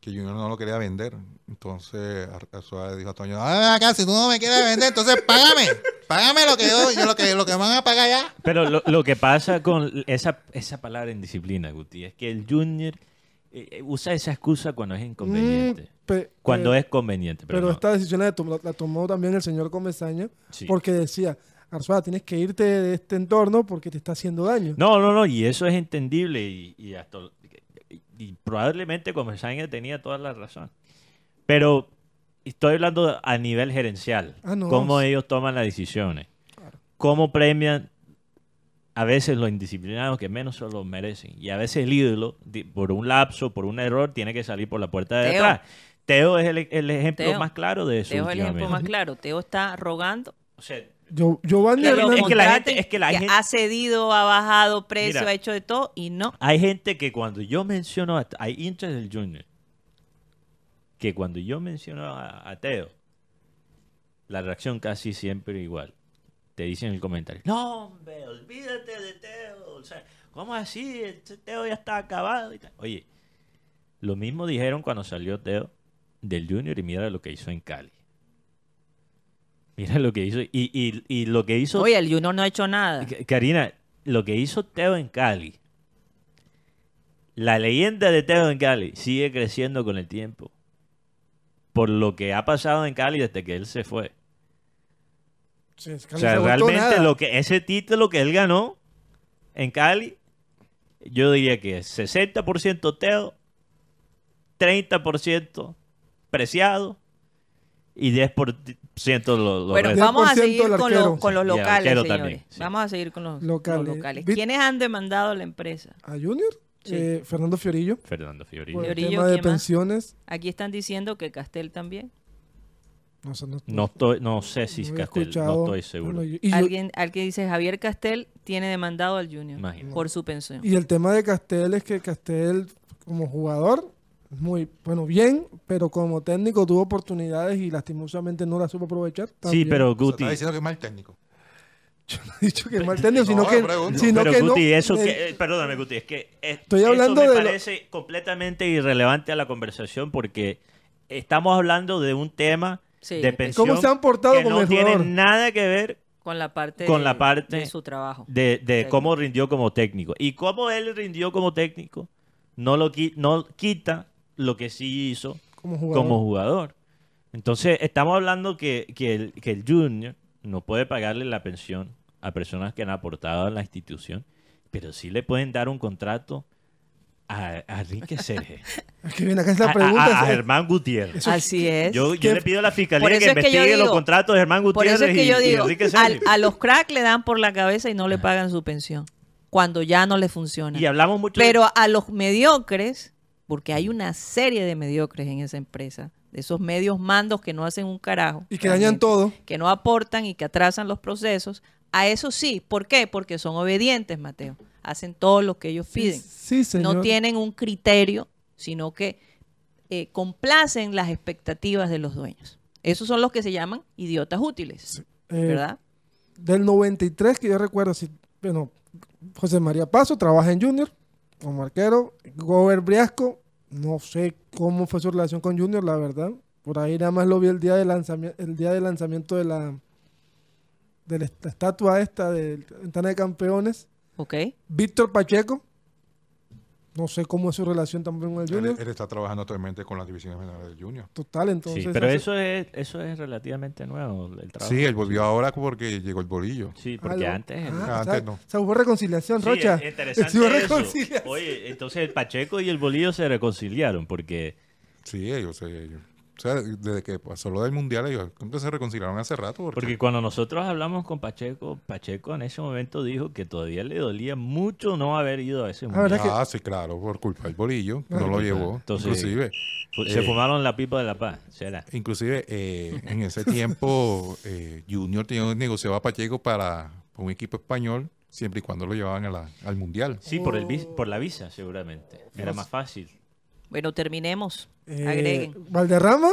que Junior no lo quería vender. Entonces Ar- Arzuaga dijo a Toño, ah, acá, si tú no me quieres vender, entonces págame, págame lo que yo, lo que, lo que van a pagar ya. Pero lo, lo que pasa con esa, esa palabra indisciplina, Guti, es que el Junior eh, eh, usa esa excusa cuando es inconveniente. Mm, pe- cuando pe- es conveniente. Pero, Pero no. esta decisión la, tom- la tomó también el señor Comesaña Sí. porque decía, Arzuaga, tienes que irte de este entorno porque te está haciendo daño. No, no, no, y eso es entendible y, y hasta, y, y probablemente Comesaña tenía toda la razón. Pero estoy hablando a nivel gerencial, Ah, no, cómo sí. ellos toman las decisiones, cómo premian a veces los indisciplinados que menos se lo merecen y a veces el ídolo, por un lapso, por un error, tiene que salir por la puerta de Teo. atrás. Teo es el, el ejemplo Teo. más claro de eso. Teo es el ejemplo más claro. Teo está rogando O sea, Yo, Giovanni que lo Es que la gente- contraten, es que la gente- ha cedido, ha bajado precio, Mira. ha hecho de todo y no. Hay gente que cuando yo menciono, a, hay hinchas del Junior, que cuando yo menciono a, a Teo, la reacción casi siempre igual. Te dicen en el comentario, no hombre, olvídate de Teo, o sea, ¿cómo así? Este Teo ya está acabado. y tal". Oye, lo mismo dijeron cuando salió Teo del Junior y mira lo que hizo en Cali. Mira lo que hizo, y, y, y lo que hizo Oye, el Junior no ha hecho nada. Karina, lo que hizo Teo en Cali, la leyenda de Teo en Cali sigue creciendo con el tiempo. Por lo que ha pasado en Cali desde que él se fue. Sí, es que O sea, realmente nada. lo que ese título que él ganó en Cali, yo diría que es 60% Teo, 30% Preciado y 10% los, los Bueno, restos. vamos a 10% seguir con, los- con los locales, señores. también, sí. Vamos a seguir con los los Locales. locales. ¿Quiénes han demandado a la empresa? A Junior, Sí. eh, Fernando Fiorillo, Fernando Fiorillo. por el Fiorillo, tema de pensiones. Aquí están diciendo que Castel también. No, sé, no, No, estoy, no sé si es Castel, escuchado. no estoy seguro. Bueno, yo- Alguien, alguien dice Javier Castel tiene demandado al Junior Imagínate. por su pensión. y el tema de Castel es que Castel, como jugador, muy bueno, bien, pero como técnico tuvo oportunidades y lastimosamente no las supo aprovechar. Sí, pero O sea, Guti, está diciendo que es mal técnico. Yo no he dicho que es mal técnico, sino No, que, sino pero que Guti, no, eso eh, que, eh, perdóname Guti, es que eh, Estoy hablando eso me de lo- parece completamente irrelevante a la conversación porque estamos hablando de un tema Sí, de pensión ¿Cómo se han portado que con no el tiene jugador? nada que ver con la parte, con de, la parte de su trabajo. de, cómo rindió como técnico. Y cómo él rindió como técnico no lo no quita lo que sí hizo como jugador. como jugador. Entonces, estamos hablando que, que, el, que el junior no puede pagarle la pensión a personas que han aportado a la institución, pero sí le pueden dar un contrato a, a Enrique Serge, Es que viene acá es a, la pregunta. a- a es- Germán Gutiérrez. Así es. Yo, le pido a la fiscalía que investigue los contratos de Germán Por Gutiérrez eso es que y, yo y digo, al- Serge. a los crack le dan por la cabeza y no le pagan su pensión cuando ya no le funciona. Y hablamos mucho de- Pero a los mediocres, porque hay una serie de mediocres en esa empresa, de esos medios mandos que no hacen un carajo. y que dañan todo. Que no aportan y que atrasan los procesos. A eso sí. ¿Por qué? Porque son obedientes, Mateo. Hacen todo lo que ellos piden. Sí, no tienen un criterio, sino que eh, complacen las expectativas de los dueños. Esos son los que se llaman idiotas útiles, Eh, ¿verdad? Del 93, que yo recuerdo, si, bueno, José María Paso trabaja en Junior como arquero. Gober Briasco, no sé cómo fue su relación con Junior, la verdad. Por ahí nada más lo vi el día de lanzamiento, el día de lanzamiento de la de la est- estatua esta de ventana de campeones. Ok. Víctor Pacheco, no sé cómo es su relación también con el Junior. él está trabajando actualmente con las divisiones menores del Junior. Total, entonces. Sí, pero hace- eso es, eso es relativamente nuevo, el trabajo. Sí, él volvió ahora porque llegó el bolillo. Sí, porque antes... ah, Ah, o sea, antes no. o sea, hubo reconciliación, Sí, Rocha. es interesante Hubo eso. reconciliación. Oye, entonces el Pacheco y el Bolillo se reconciliaron porque Sí, ellos, ellos. O sea, desde que pasó lo del mundial, ellos se reconciliaron hace rato. Porque, porque cuando nosotros hablamos con Pacheco, Pacheco en ese momento dijo que todavía le dolía mucho no haber ido a ese mundial. ¿verdad que- Ah, sí, claro, por culpa del bolillo, que Ah, no lo llevó. Entonces- inclusive, Se eh, fumaron la pipa de la paz, será. inclusive eh, en ese tiempo, eh, Junior tenía negociado a Pacheco para, para un equipo español, siempre y cuando lo llevaban a la- al mundial. Sí, por el vis- por la visa seguramente. Era más fácil. Bueno, terminemos. Eh, Agreguen. Valderrama,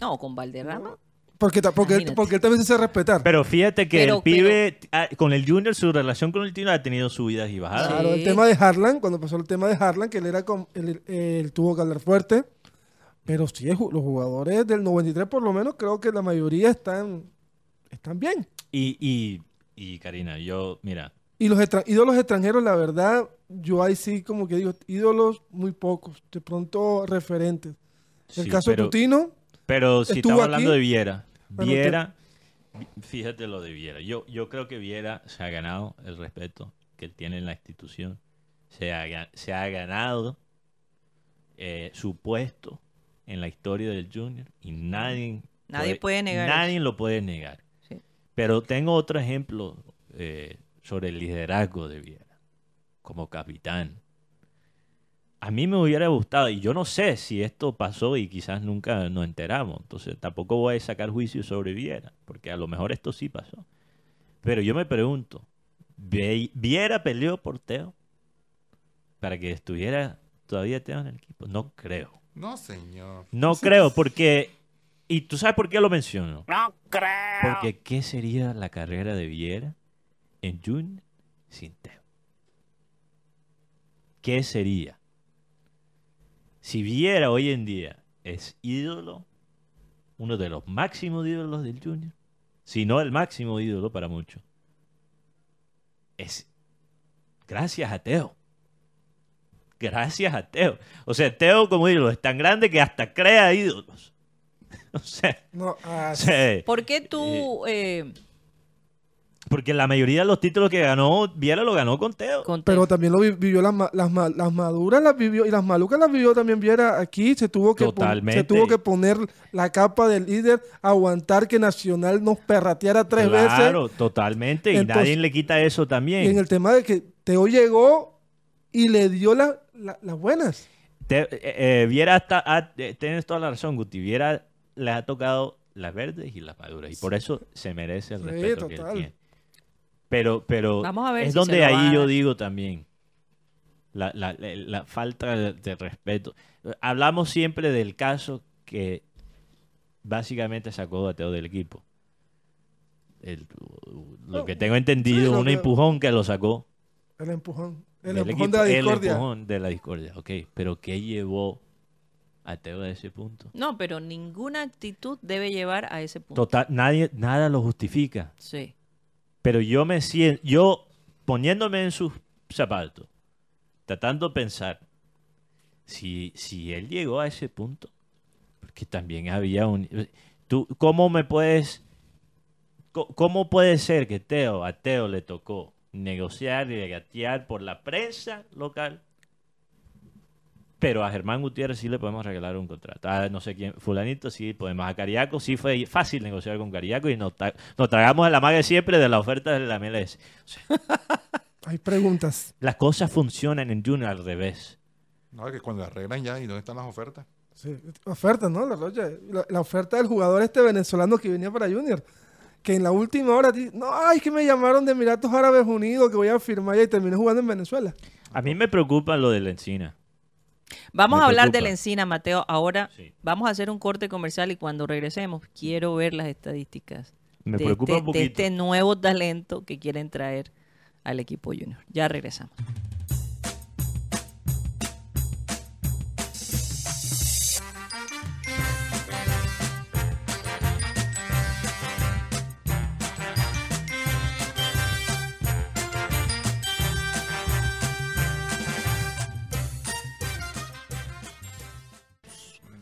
No, con Valderrama. porque, porque, porque él también se hace respetar. Pero fíjate que Pero- el pibe, ah, con el Junior, su relación con el Junior ha tenido subidas y bajadas. Claro, el tema de Harlan, cuando pasó el tema de Harlan, que él era con, él, él tuvo que hablar fuerte. Pero sí, los jugadores del 93, por lo menos, creo que la mayoría están, están bien. Y, y, y Karina, yo, mira, Y los ídolos extranjeros, la verdad, yo ahí sí como que digo, ídolos muy pocos, de pronto referentes. El sí, caso pero, de Tutino, pero si estamos hablando aquí. de Viera, Bueno, Viera, fíjate lo de Viera. Yo, yo creo que Viera se ha ganado el respeto que él tiene en la institución. Se ha, se ha ganado eh, su puesto en la historia del Junior y nadie, Nadie puede negar Nadie lo puede negar. Sí. Pero tengo otro ejemplo eh, sobre el liderazgo de Viera como capitán. A mí me hubiera gustado, y yo no sé si esto pasó y quizás nunca nos enteramos, entonces tampoco voy a sacar juicio sobre Viera, porque a lo mejor esto sí pasó. Pero yo me pregunto, ¿Vie- ¿Viera peleó por Teo para que estuviera todavía Teo en el equipo? No creo. No, señor. No creo, porque... ¿Y tú sabes por qué lo menciono? No creo. Porque ¿qué sería la carrera de Viera en Junior sin Teo? ¿Qué sería? Si Viera hoy en día es ídolo, uno de los máximos ídolos del Junior, si no el máximo ídolo para muchos, es gracias a Teo. Gracias a Teo. O sea, Teo como ídolo es tan grande que hasta crea ídolos. o sea, no, ah, o sea, ¿Por qué tú eh, Porque la mayoría de los títulos que ganó, Viera lo ganó con Teo. Con Pero también lo vi- vivió las, ma- las, ma- las maduras las vivió y las malucas las vivió también Viera aquí. Se tuvo que Totalmente. se tuvo que poner la capa del líder, aguantar que Nacional nos perrateara tres claro, veces. totalmente. Y nadie le quita eso también. Y en el tema de que Teo llegó y le dio la- la- las buenas. Te- eh, eh, Viera hasta, ah, eh, tienes toda la razón, Guti. Viera les ha tocado las verdes y las maduras. Y por eso se merece el Sí, respeto que él total. tiene. Pero, pero Vamos a ver es si donde ahí yo digo también la, la- la- la falta de, de respeto. Hablamos siempre del caso que básicamente sacó a Teo del equipo. El- lo que tengo entendido, Sí, un que- empujón que lo sacó El empujón. El empujón equipo, de la el discordia. empujón de la discordia. Ok, pero ¿qué llevó a Teo a ese punto? No, pero ninguna actitud debe llevar a ese punto. Total, nadie, nada lo justifica. Sí. Pero yo me siento, yo poniéndome en sus zapatos, tratando de pensar, si, si él llegó a ese punto, porque también había un... ¿Tú, ¿Cómo me puedes... ¿Cómo puede ser que Teo, a Teo le tocó negociar y regatear por la prensa local? Pero a Germán Gutiérrez sí le podemos regalar un contrato. A no sé quién, fulanito sí podemos. A Cariaco sí fue fácil negociar con Cariaco y nos, tra- nos tragamos la mague siempre de la oferta de la MLS. Hay preguntas. Las cosas funcionan en Junior al revés. No, que cuando arreglan ya, ¿y dónde están las ofertas? Sí, oferta, ¿no? La, Rocha, la, la oferta del jugador este venezolano que venía para Junior. Que en la última hora, no, ay, es que me llamaron de Emiratos Árabes Unidos que voy a firmar ya y terminé jugando en Venezuela. A mí me preocupa lo de la encina. Vamos Me a hablar de la encina, Mateo. Ahora Sí. vamos a hacer un corte comercial y cuando regresemos quiero ver las estadísticas Me de, preocupa este, un de este nuevo talento que quieren traer al equipo junior. Ya regresamos.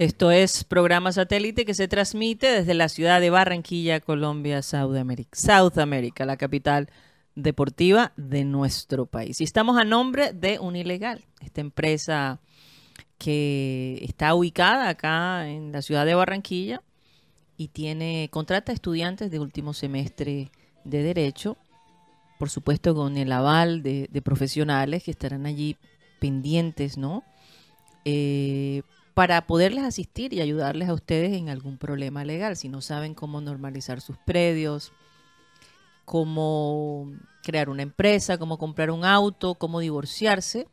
Esto es programa satélite que se transmite desde la ciudad de Barranquilla, Colombia, South America, South America, la capital deportiva de nuestro país. Y estamos a nombre de Unilegal, esta empresa que está ubicada acá en la ciudad de Barranquilla y tiene contrata estudiantes de último semestre de derecho, por supuesto con el aval de, de profesionales que estarán allí pendientes, ¿no? Eh, para poderles asistir y ayudarles a ustedes en algún problema legal, si no saben cómo normalizar sus predios, cómo crear una empresa, cómo comprar un auto, cómo divorciarse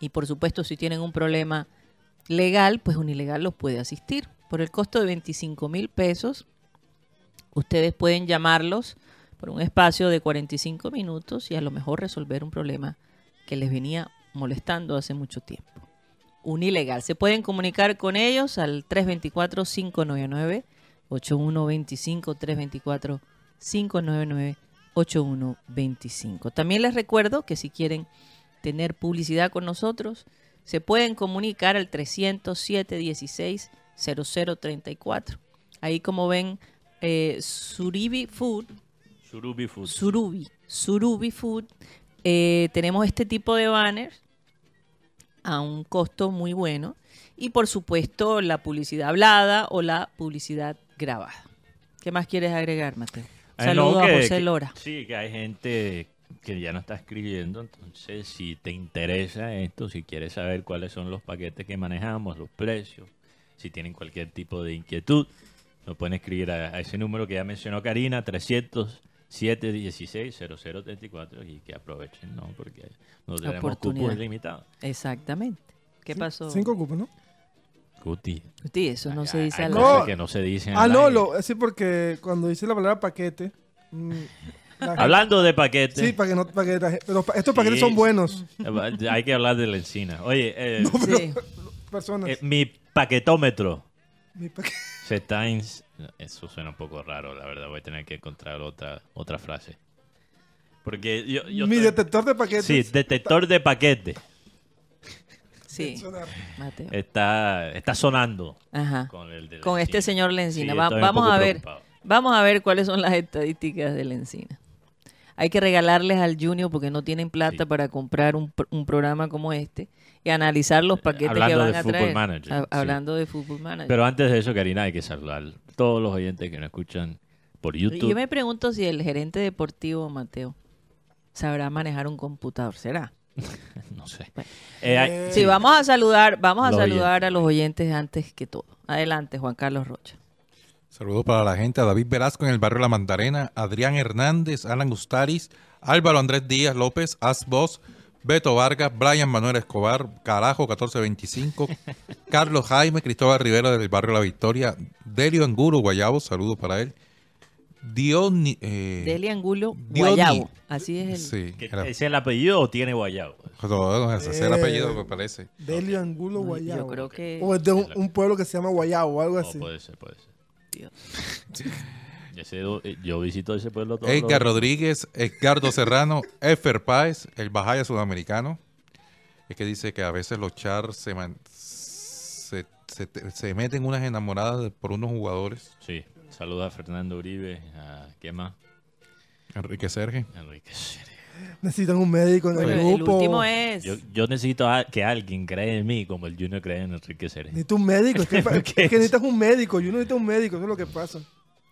y por supuesto si tienen un problema legal, pues Unilegal los puede asistir. Por el costo de 25 mil pesos, ustedes pueden llamarlos por un espacio de 45 minutos y a lo mejor resolver un problema que les venía molestando hace mucho tiempo. Unilegal. Se pueden comunicar con ellos al 324-599-8125, 324-599-8125. También les recuerdo que si quieren tener publicidad con nosotros, se pueden comunicar al 307 16 0034. Ahí como ven, eh, Suribi Food Surubi Food. Surubi, Surubi Food, eh, tenemos este tipo de banners a un costo muy bueno y por supuesto la publicidad hablada o la publicidad grabada. ¿Qué más quieres agregar, Mateo? Eh, Saludos no, a José que- Lora. Sí, que hay gente que ya no está escribiendo, entonces si te interesa esto, si quieres saber cuáles son los paquetes que manejamos, los precios, si tienen cualquier tipo de inquietud, nos pueden escribir a, a ese número que ya mencionó Karina, 300 716 0034 y que aprovechen, ¿no? Porque no tenemos cupos limitados. Exactamente. ¿Qué pasó? Cinco cupos, ¿no? Guti. Sí, eso no se dice hay al No. que no se dicen Ah, no, lo, sí, porque cuando dice la palabra paquete. mm, la Hablando de paquetes, Sí, para que no, para que pero estos paquetes son buenos. hay que hablar de la encina. Oye, eh, Sí. Personas. eh, mi paquetómetro Mi paquete- se está... Eso suena un poco raro, la verdad. Voy a tener que encontrar otra, otra frase. Porque yo... yo mi estoy- detector de paquetes. Sí, detector de paquete. Sí. Mateo. Está, está sonando Ajá. con el de la Con este encina. señor Lencina. Sí, Va- vamos a ver. preocupado. Vamos a ver cuáles son las estadísticas de la encina. hay que regalarles al Junior porque no tienen plata Sí. para comprar un, pr- un programa como este y analizar los paquetes que hablando van de a traer. Manager, sí. Hablando de Fútbol Manager. Pero antes de eso, Karina, hay que saludar todos los oyentes que nos escuchan por YouTube. Yo me pregunto si el gerente deportivo, Mateo, sabrá manejar un computador. ¿Será? No sé. Bueno. Eh, hay- Sí, vamos a saludar, vamos a Los saludar a los oyentes antes que todo. Adelante, Juan Carlos Rocha. Saludos para la gente, a David Velasco en el barrio La Mandarena, Adrián Hernández, Alan Gustaris, Álvaro Andrés Díaz López, Asbos, Beto Vargas, Brian Manuel Escobar, Carajo 1425, Carlos Jaime, Cristóbal Rivera del barrio La Victoria, Delio Angulo, Guayabo, saludos para él. Dioni, eh, Delia Angulo Diony. Guayabo. Así es el. Sí, ¿que- era- ¿Es el apellido o tiene guayabo? todo, ese es el Eh, apellido me parece. Delio Angulo Yo Guayabo. creo que- O es de un, un pueblo que se llama Guayabo o algo No, así. puede ser, puede ser. Dios. Ese- eh, yo visito ese pueblo todo. Edgar Rodríguez, Edgardo Serrano, Efer Páez, el Bajaya sudamericano. Es que dice que a veces los chars se, man- se, se, se meten unas enamoradas por unos jugadores. Sí. Saluda a Fernando Uribe, a ¿qué más? Enrique Serge. Enrique Cerezo. Necesitan un médico en el grupo. último es. Yo, yo necesito a- que alguien cree en mí como el Junior cree en Enrique Cerezo. Necesitas un médico. Es que necesitas un médico. Yo necesito un médico. Eso es lo que pasa.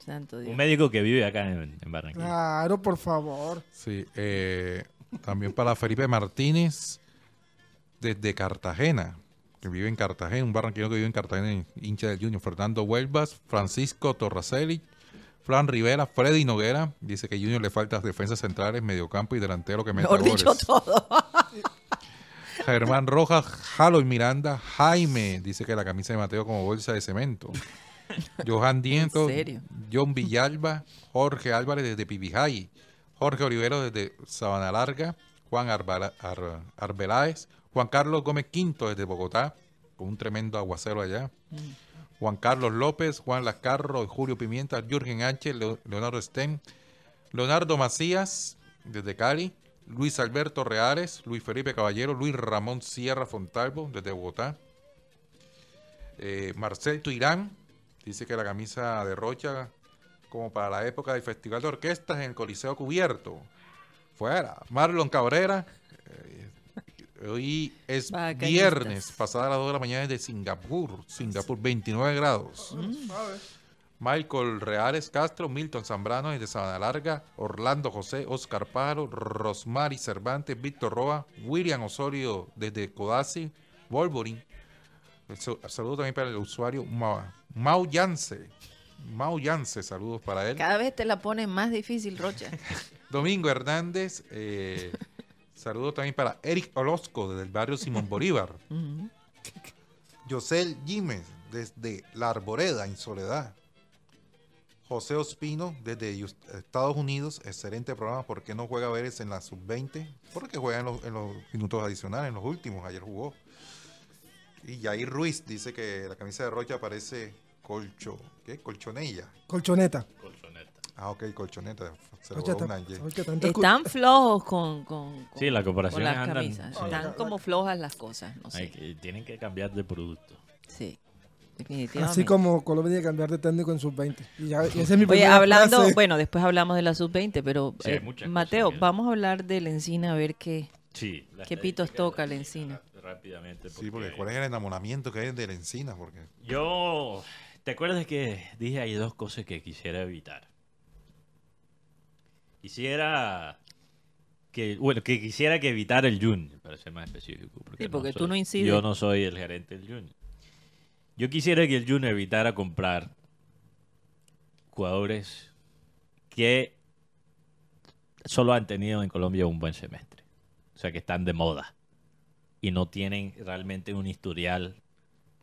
Santo Dios. Un médico que vive acá en, en Barranquilla. Claro, por favor. Sí, eh, también para Felipe Martínez desde Cartagena, que vive en Cartagena, un barranquino que vive en Cartagena, hincha del Junior. Fernando Huelvas, Francisco Torracelli, Fran Rivera, Freddy Noguera. Dice que Junior le faltan defensas centrales, mediocampo y delantero que meta Mejor dicho goles. todo. Germán Rojas, Jalo Miranda, Jaime, dice que la camisa de Mateo como bolsa de cemento. Johan Diento? John Villalba, Jorge Álvarez desde Pibijay, Jorge Olivero desde Sabana Larga, Juan Arbala- Ar- Arbeláez, Juan Carlos Gómez Quinto desde Bogotá, con un tremendo aguacero allá. Juan Carlos López, Juan Lascarro, Julio Pimienta, Jürgen H., Leo- Leonardo Sten, Leonardo Macías desde Cali, Luis Alberto Reales, Luis Felipe Caballero, Luis Ramón Sierra Fontalvo desde Bogotá, eh, Marcel Tuirán, dice que la camisa de Rocha, como para la época del Festival de Orquestas en el Coliseo Cubierto. Fuera. Marlon Cabrera, eh, hoy es Bacanistas. viernes, pasada las 2 de la mañana desde Singapur, Singapur, 29 grados. Michael Reales Castro, Milton Zambrano desde Sabana Larga, Orlando José, Oscar Pájaro, Rosmary Cervantes, Víctor Roa, William Osorio desde Codazzi, Wolverine. El Saludo también para el usuario Ma- Mau Yance. Mau Yance, saludos para él. Cada vez te la ponen más difícil, Rocha. Domingo Hernández, eh, saludos también para Eric Orozco desde el barrio Simón Bolívar. Ujú. Yosel Jiménez desde La Arboreda, en Soledad. José Ospino desde Estados Unidos, excelente programa. ¿Por qué no juega Vélez en la sub-20? Porque juega en los, en los minutos adicionales, en los últimos. Ayer jugó. Y Jair Ruiz dice que la camisa de Rocha parece colcho, ¿qué? Colchonella. Colchoneta. Ah, ok, colchoneta. Se una escu- Están flojos con, con, con- Sí, las con comparaciones las andan- camisas. sí. Están como flojas las cosas, no Hay sé. que- tienen que cambiar de producto. Sí, definitivamente. Así como Colombia tiene que cambiar de técnico en sub-20. Y, ya- y esa es mi Oye, hablando, frase. bueno, después hablamos de la sub-20, pero Sí, hay eh, Mateo, vamos a hablar de la encina, a ver qué, Sí. la qué pitos toca la encina. Rápidamente. Sí, porque ¿cuál es el enamoramiento que hay de la encina? Porque Yo, ¿te acuerdas que dije hay dos cosas que quisiera evitar? Quisiera que, bueno, que quisiera que evitar el Junior, para ser más específico. Sí, porque tú soy- no incides. Yo no soy el gerente del Junior. Yo quisiera que el Junior evitara comprar jugadores que solo han tenido en Colombia un buen semestre. O sea, que están de moda. Y no tienen realmente un historial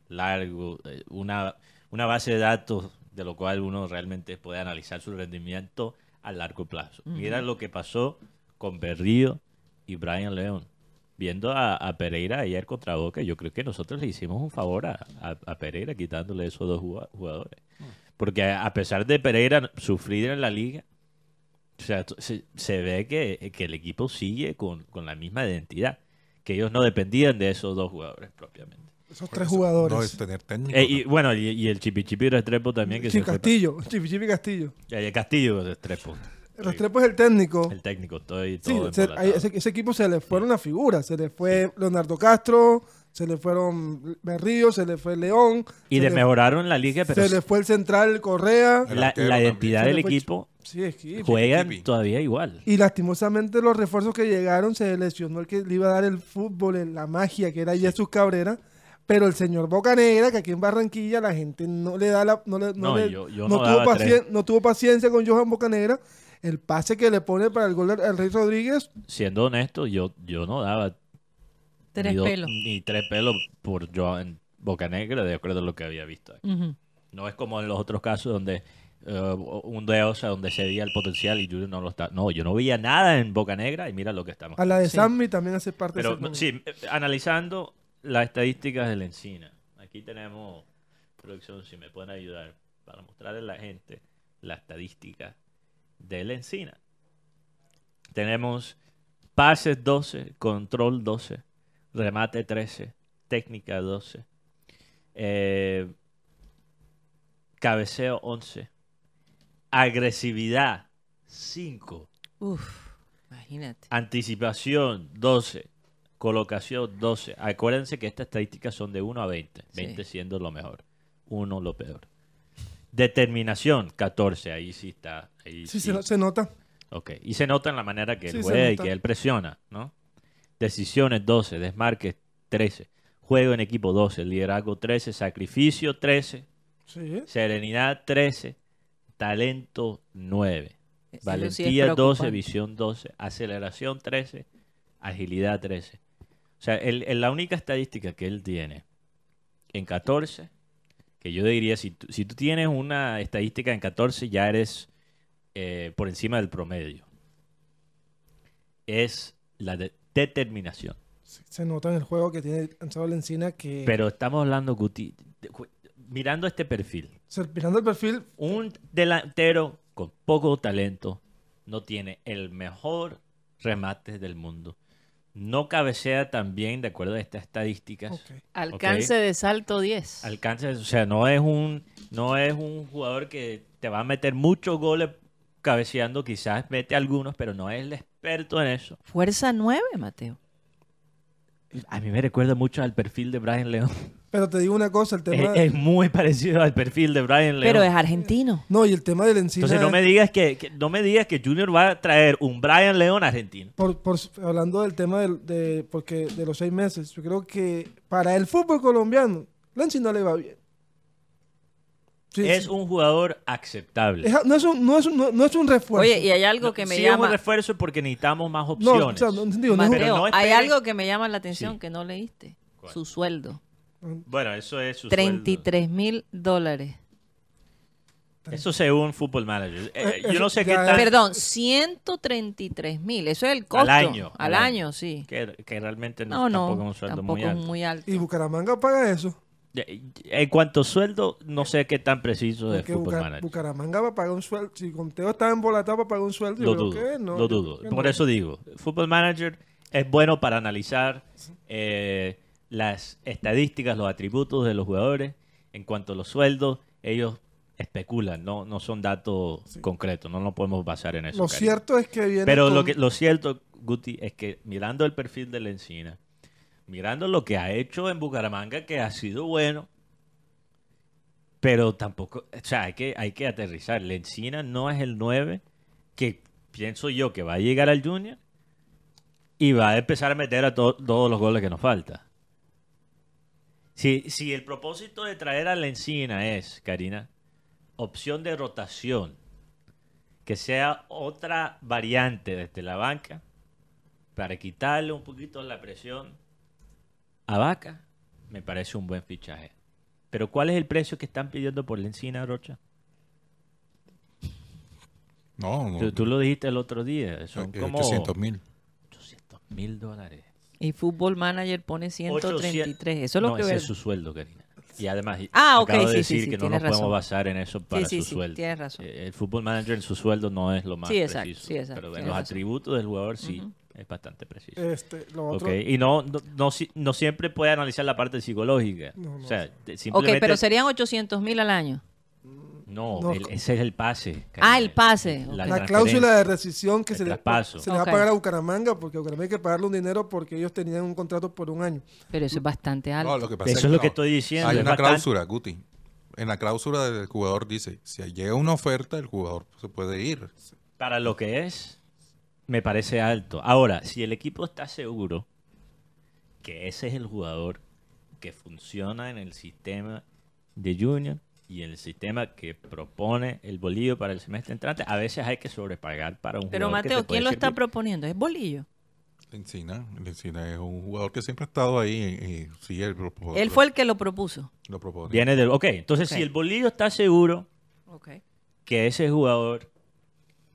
largo, eh, una, una base de datos de lo cual uno realmente puede analizar su rendimiento a largo plazo. Mira lo que pasó con Berrío y Brian León. Viendo a, a Pereira ayer contra Boca, yo creo que nosotros le hicimos un favor a, a- a Pereira quitándole esos dos jugadores. Porque a pesar de Pereira sufrir en la liga, o sea, se, se ve que, que el equipo sigue con, con la misma identidad. Que ellos no dependían de esos dos jugadores propiamente. Esos tres jugadores. no es tener técnico. Eh, y bueno, y, y el Chipichipi Restrepo también que Chi se. Castillo. Chipi Chipi Castillo. pa- eh, Castillo Restrepo. Restrepo es el técnico. El técnico, estoy Sí, todo se- embolatado. ahí- ese, ese equipo se le fueron las figuras. Se le fue Leonardo Castro, se le fueron Berrío, se le fue León. Y le- desmejoraron la liga, pero se le fue el central Correa. El la, identidad del equipo Sí, es que- juegan todavía igual. Y lastimosamente los refuerzos que llegaron se lesionó el que le iba a dar el fútbol, el- la magia, que era Jesús Cabrera. Pero el señor Bocanegra, que aquí en Barranquilla la gente no le da la. No, le- no No, le- yo- yo no no tuvo pacien- no tuvo paciencia con Johan Bocanegra. El pase que le pone para el gol al Rey Rodríguez. Siendo honesto, yo, yo no daba Tres ni, pelos. ni tres pelos por Joan Bocanegra, de acuerdo a lo que había visto. Ujú. No es como en los otros casos donde eh, un de Osa donde se veía el potencial y Junior no lo está. No, yo no veía nada en Bocanegra y mira lo que estamos. A la de Sí. Sammy también hace parte Pero de ese sí, analizando las estadísticas de la encina. Aquí tenemos, producción, si me pueden ayudar, para mostrarle a la gente la estadística de la encina. Tenemos pases 12, control 12, remate 13, técnica 12, eh, cabeceo 11, agresividad 5. Uf, imagínate. Anticipación 12. Colocación 12. Acuérdense que estas estadísticas son de 1 a 20. Sí. 20 siendo lo mejor. 1 lo peor. Determinación 14. Ahí sí está. Ahí Sí, sí. Se, se nota. Ok. Y se nota en la manera que él Sí, se juega y nota. que él presiona, ¿no? Decisiones 12. Desmarques 13. Juego en equipo 12. Liderazgo 13. Sacrificio 13. Sí. Serenidad 13. Talento 9. Eso sí es Valentía 12, preocupante. visión 12, aceleración 13, agilidad 13. O sea, el- el- la única estadística que él tiene en 14, que yo diría, si tú, si tú tienes una estadística en 14, ya eres eh, por encima del promedio. Es la de determinación. Se nota en el juego que tiene Ansel Encina que. Pero estamos hablando, Guti, de- mirando este perfil. o sea, mirando el perfil, Un delantero con poco talento no tiene el mejor remate del mundo. No cabecea tan bien de acuerdo a estas estadísticas. Alcance de salto 10. Alcanza, o sea, no es un no es un jugador que te va a meter muchos goles cabeceando, quizás mete algunos, pero no es el experto en eso. Fuerza 9, Mateo. A mí me recuerda mucho al perfil de Brian León. Pero te digo una cosa, el tema. es muy parecido al perfil de Brian León. Pero es argentino. No, y el tema del Encina. Entonces no me digas que, que- no me digas que Junior va a traer un Brian León argentino. por, por- hablando del tema del- de, porque de los seis meses, yo creo que para el fútbol colombiano, la Encina le va bien. Sí, es sí. un jugador aceptable. Es- no, es un, no, es un, no, no es un refuerzo. Oye, y hay algo que me sí es un llama. refuerzo porque necesitamos más no, opciones. o sea, no, digo, no es un- Mateo, no hay algo que me llama la atención Sí. que no leíste. ¿Cuál? Su sueldo. Bueno, eso es su 33 mil dólares. Eso según Football Manager. Eh, Eh, yo no sé qué tal. Perdón, 133 mil. Eso es el costo. año, Al al año, sí. Que, que realmente no, No, no. tampoco es un sueldo tampoco muy es alto. muy alto. y Bucaramanga paga eso. En cuanto a sueldo, no sé qué tan preciso de Porque Football Buca- Manager. Bucaramanga va a pagar un sueldo. Si Conteo está embolatado para pagar un sueldo, Lo dudo, que no. lo dudo. que Por no. eso digo, Football Manager es bueno para analizar eh, las estadísticas, los atributos de los jugadores. En cuanto a los sueldos, ellos especulan, no, no son datos concretos, no nos podemos basar en eso. Lo cierto es que viene. Pero con- lo, que, lo cierto, Guti, es que mirando el perfil de la Encina, mirando lo que ha hecho en Bucaramanga, que ha sido bueno, pero tampoco, o sea, hay que, hay que aterrizar. La Encina no es el 9 que pienso yo que va a llegar al Junior y va a empezar a meter a to- todos los goles que nos falta. Si, si el propósito de traer a la Encina es, Karina, opción de rotación, que sea otra variante desde la banca para quitarle un poquito la presión a Vaca, me parece un buen fichaje. Pero ¿cuál es el precio que están pidiendo por la encina, Rocha? No, no. Tú, tú lo dijiste el otro día, son eh, como 800 mil. 800 mil dólares. Y Football Manager pone 133. Eso es lo no, que ese es su sueldo, Karina. Y además, Ah, ok, acabo de sí, sí, decir sí, que no nos podemos basar en eso para sí, su sí, sueldo. tienes razón. Eh, El fútbol manager en su sueldo no es lo más Sí, exacto, preciso. sí, exacto, pero en los razón. atributos del jugador sí es bastante preciso. Este, lo otro. Ok, Y no, no, no, si- no siempre puede analizar la parte psicológica. No, no, o sea, de- Ok, simplemente pero serían 800 mil al año. No, No, el- co- ese es el pase. Ah, el pase, La, cláusula de rescisión que El se le, se le va a pagar a Bucaramanga porque Bucaramanga hay que pagarle un dinero porque ellos tenían un contrato por un año. Pero eso es bastante alto. No, lo que pasa Eso es lo no, que estoy diciendo. Hay es una bastante- cláusula, Guti. En la cláusula del jugador dice, si llega una oferta, el jugador se puede ir. Para lo que es, me parece alto. Ahora, si el equipo está seguro que ese es el jugador que funciona en el sistema de Junior y el sistema que propone el bolillo para el semestre entrante, a veces hay que sobrepagar para un Pero jugador que Mateo, ¿quién lo está proponiendo? ¿Es Bolillo? Encina, Encina es un jugador que siempre ha estado ahí y, sí, él propo- Él fue el que lo propuso. lo propone. Viene del... Ok, entonces si el bolillo está seguro Ok. que ese jugador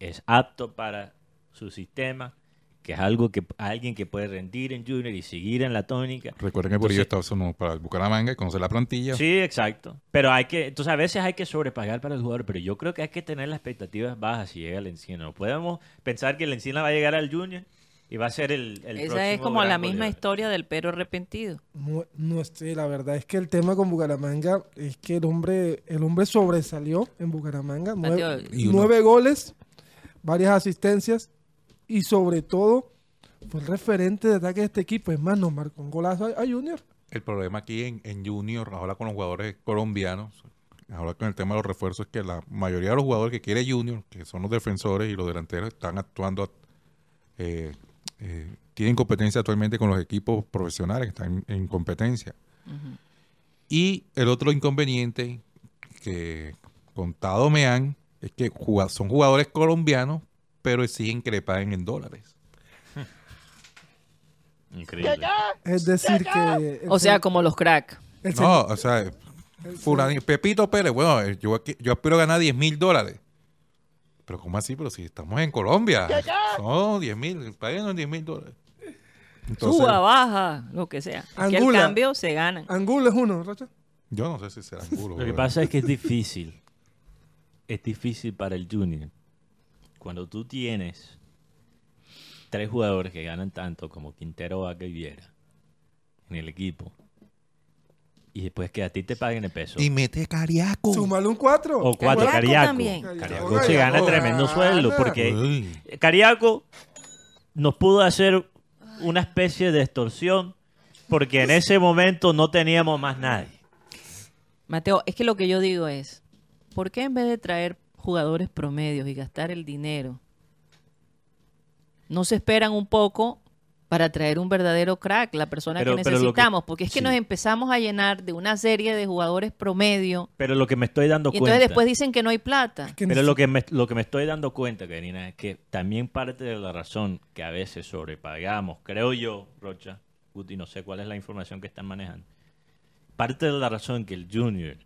es apto para su sistema, que es algo que alguien que puede rendir en Junior y seguir en la tónica. Recuerden que por ello está para el Bucaramanga y conocer la plantilla. Sí, exacto. Pero hay que, entonces a veces hay que sobrepagar para el jugador, pero yo creo que hay que tener las expectativas bajas si llega el Encina. No podemos pensar que el Encina va a llegar al Junior y va a ser el, el Esa es como la misma goleador. historia del perro arrepentido. No, no la verdad es que el tema con Bucaramanga es que el hombre, el hombre sobresalió en Bucaramanga. Nueve, nueve goles, varias asistencias y sobre todo fue el referente de ataque de este equipo. Es más, nos marcó un golazo a, a Junior. El problema aquí en, en Junior, ahora con los jugadores colombianos, ahora con el tema de los refuerzos, es que la mayoría de los jugadores que quiere Junior, que son los defensores y los delanteros, están actuando, eh, eh, tienen competencia actualmente con los equipos profesionales, que están en, en competencia. Y el otro inconveniente que contado me han es que son jugadores colombianos, pero exigen que le paguen en dólares. Increíble. Es decir, que. O sea, como los crack. No, o sea, fulani- Pepito Pérez, bueno, yo, aquí- yo aspiro a ganar 10 mil dólares. Pero ¿cómo así? Pero si estamos en Colombia. No, 10 mil, paguen 10 mil dólares. Entonces, Suba, baja, lo que sea. Aquí el cambio se gana. Angulo es uno, Rocha. yo no sé si será culo. Lo que pasa es que es difícil. Es difícil para el Junior. Cuando tú tienes tres jugadores que ganan tanto como Quintero, Vaca y Viera en el equipo, y después que a ti te paguen el peso, Y mete Cariaco. Súmale un 4. o cuatro, Cariaco Cariaco. se gana tremendo sueldo porque Uy. Cariaco nos pudo hacer una especie de extorsión porque en ese momento no teníamos más nadie. Mateo, es que lo que yo digo es, ¿por qué en vez de traer jugadores promedios y gastar el dinero, no se esperan un poco para traer un verdadero crack, la persona Pero- que necesitamos? Porque es que sí. nos empezamos a llenar de una serie de jugadores promedio Pero lo que me estoy dando y cuenta... entonces después dicen que no hay plata. Que Pero lo que, me, lo que me estoy dando cuenta, Karina, es que también parte de la razón que a veces sobrepagamos, creo yo, Rocha, Guti, no sé cuál es la información que están manejando, parte de la razón que el Junior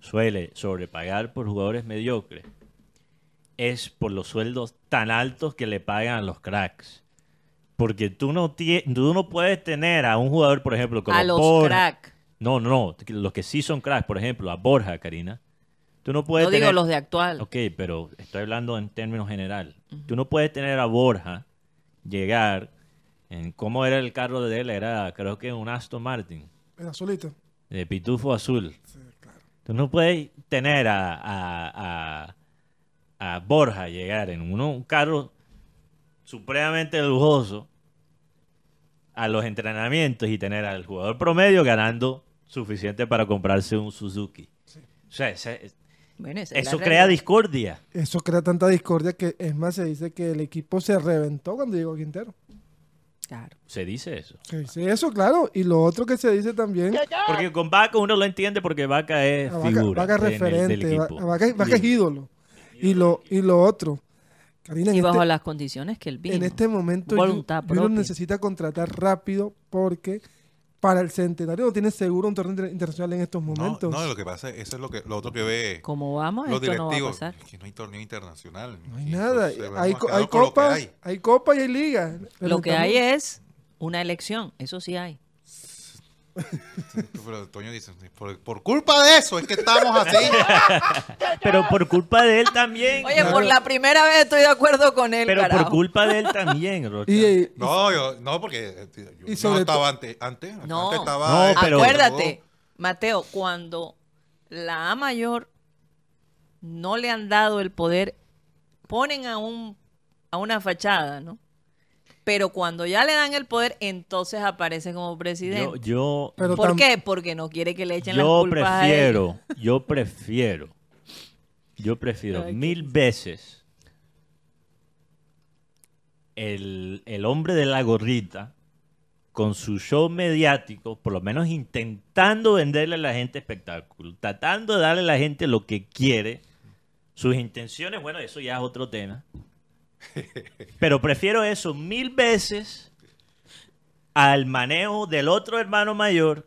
suele sobrepagar por jugadores mediocres es por los sueldos tan altos que le pagan a los cracks. Porque tú no, tie- tú no puedes tener a un jugador, por ejemplo, como A los Borja. crack. No, no, no. Los que sí son cracks, por ejemplo, a Borja, Karina. Tú no puedes No digo tener- los de actual. Ok, pero estoy hablando en términos general. Tú no puedes tener a Borja llegar en cómo era el carro de él, era creo que un Aston Martin Era solito. de pitufo azul. Tú no puedes tener a, a, a- a Borja llegar en uno- un carro supremamente lujoso a los entrenamientos y tener al jugador promedio ganando suficiente para comprarse un Suzuki. O sea, ese- Bueno, esa es la eso crea realidad. discordia. Eso crea tanta discordia que es más, se dice que el equipo se reventó cuando llegó Quintero. Claro. Se dice eso. Se dice eso, claro. Y lo otro que se dice también, Porque con Vaca uno lo entiende porque Vaca es a Vaca, figura Vaca es en el- del referente, equipo. Vaca, Vaca es ídolo. Y lo, y lo otro, Karina, en Y bajo este, las condiciones que él vino. en este momento Junior necesita contratar rápido porque para el centenario no tiene seguro un torneo inter- internacional en estos No, momentos. no, lo que pasa es, eso es lo, que, lo otro que ve Como vamos, los esto no va a directivos. pasar. es que no hay torneo internacional. No hay nada. entonces Hay, hay con lo que copa, hay. hay copa y hay liga. Pero Lo que hay es una elección, eso sí hay. Pero Toño dice, por, por culpa de eso es que estamos así. Pero por culpa de él también. Oye, por la primera vez estoy de acuerdo con él, pero por culpa de él también, Rocha. Y, y- No, yo, no, porque eh, yo Y no estaba antes. Antes, No. antes estaba. No, pero- Acuérdate, Mateo, cuando la A mayor no le han dado el poder, ponen a, un, a una fachada, ¿no? Pero cuando ya le dan el poder, entonces aparece como presidente. Yo, yo, Pero ¿Por tam- qué? Porque no quiere que le echen las yo culpas a él. prefiero, yo prefiero, yo prefiero mil veces el, el hombre de la gorrita con su show mediático, por lo menos intentando venderle a la gente espectáculo, tratando de darle a la gente lo que quiere. Sus intenciones, bueno, eso ya es otro tema. Pero prefiero eso mil veces al manejo del otro hermano mayor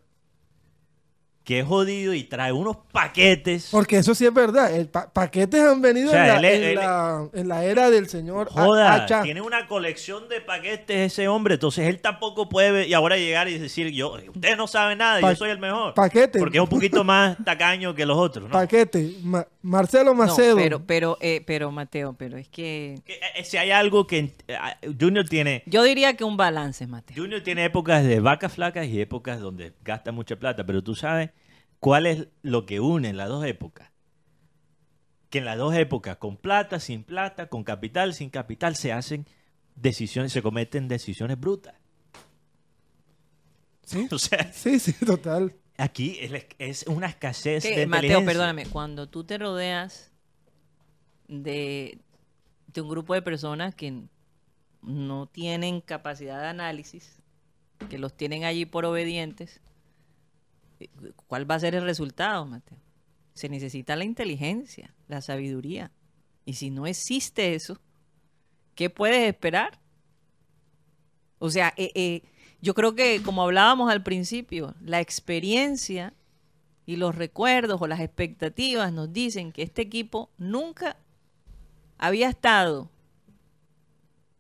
que es jodido y trae unos paquetes. Porque eso sí es verdad. El pa- paquetes han venido O sea, en, la, él- en él- la- en la era del señor Joda, Hacha. tiene una colección de paquetes ese hombre, entonces él tampoco puede y ahora llegar y decir yo, ustedes no saben nada, Pa- yo soy el mejor. paquete. Porque es un poquito más tacaño que los otros, ¿no? Paquete. Ma- Marcelo No, Macedo. pero, pero, eh, pero Mateo, pero es que Que, eh, Si hay algo que eh, Junior tiene, yo diría que un balance, Mateo. Junior tiene épocas de vacas flacas y épocas donde gasta mucha plata, pero tú sabes cuál es lo que une las dos épocas. Que en las dos épocas, con plata, sin plata, con capital, sin capital, se hacen decisiones, se cometen decisiones brutas. Sí. O sea, Sí, sí, total. aquí es, una escasez Que, de Mateo, inteligencia. perdóname, cuando tú te rodeas de, de un grupo de personas que no tienen capacidad de análisis, que los tienen allí por obedientes, ¿cuál va a ser el resultado, Mateo? Se necesita la inteligencia, la sabiduría. Y si no existe eso, ¿qué puedes esperar? O sea, eh, eh, yo creo que como hablábamos al principio, la experiencia y los recuerdos o las expectativas nos dicen que este equipo nunca había estado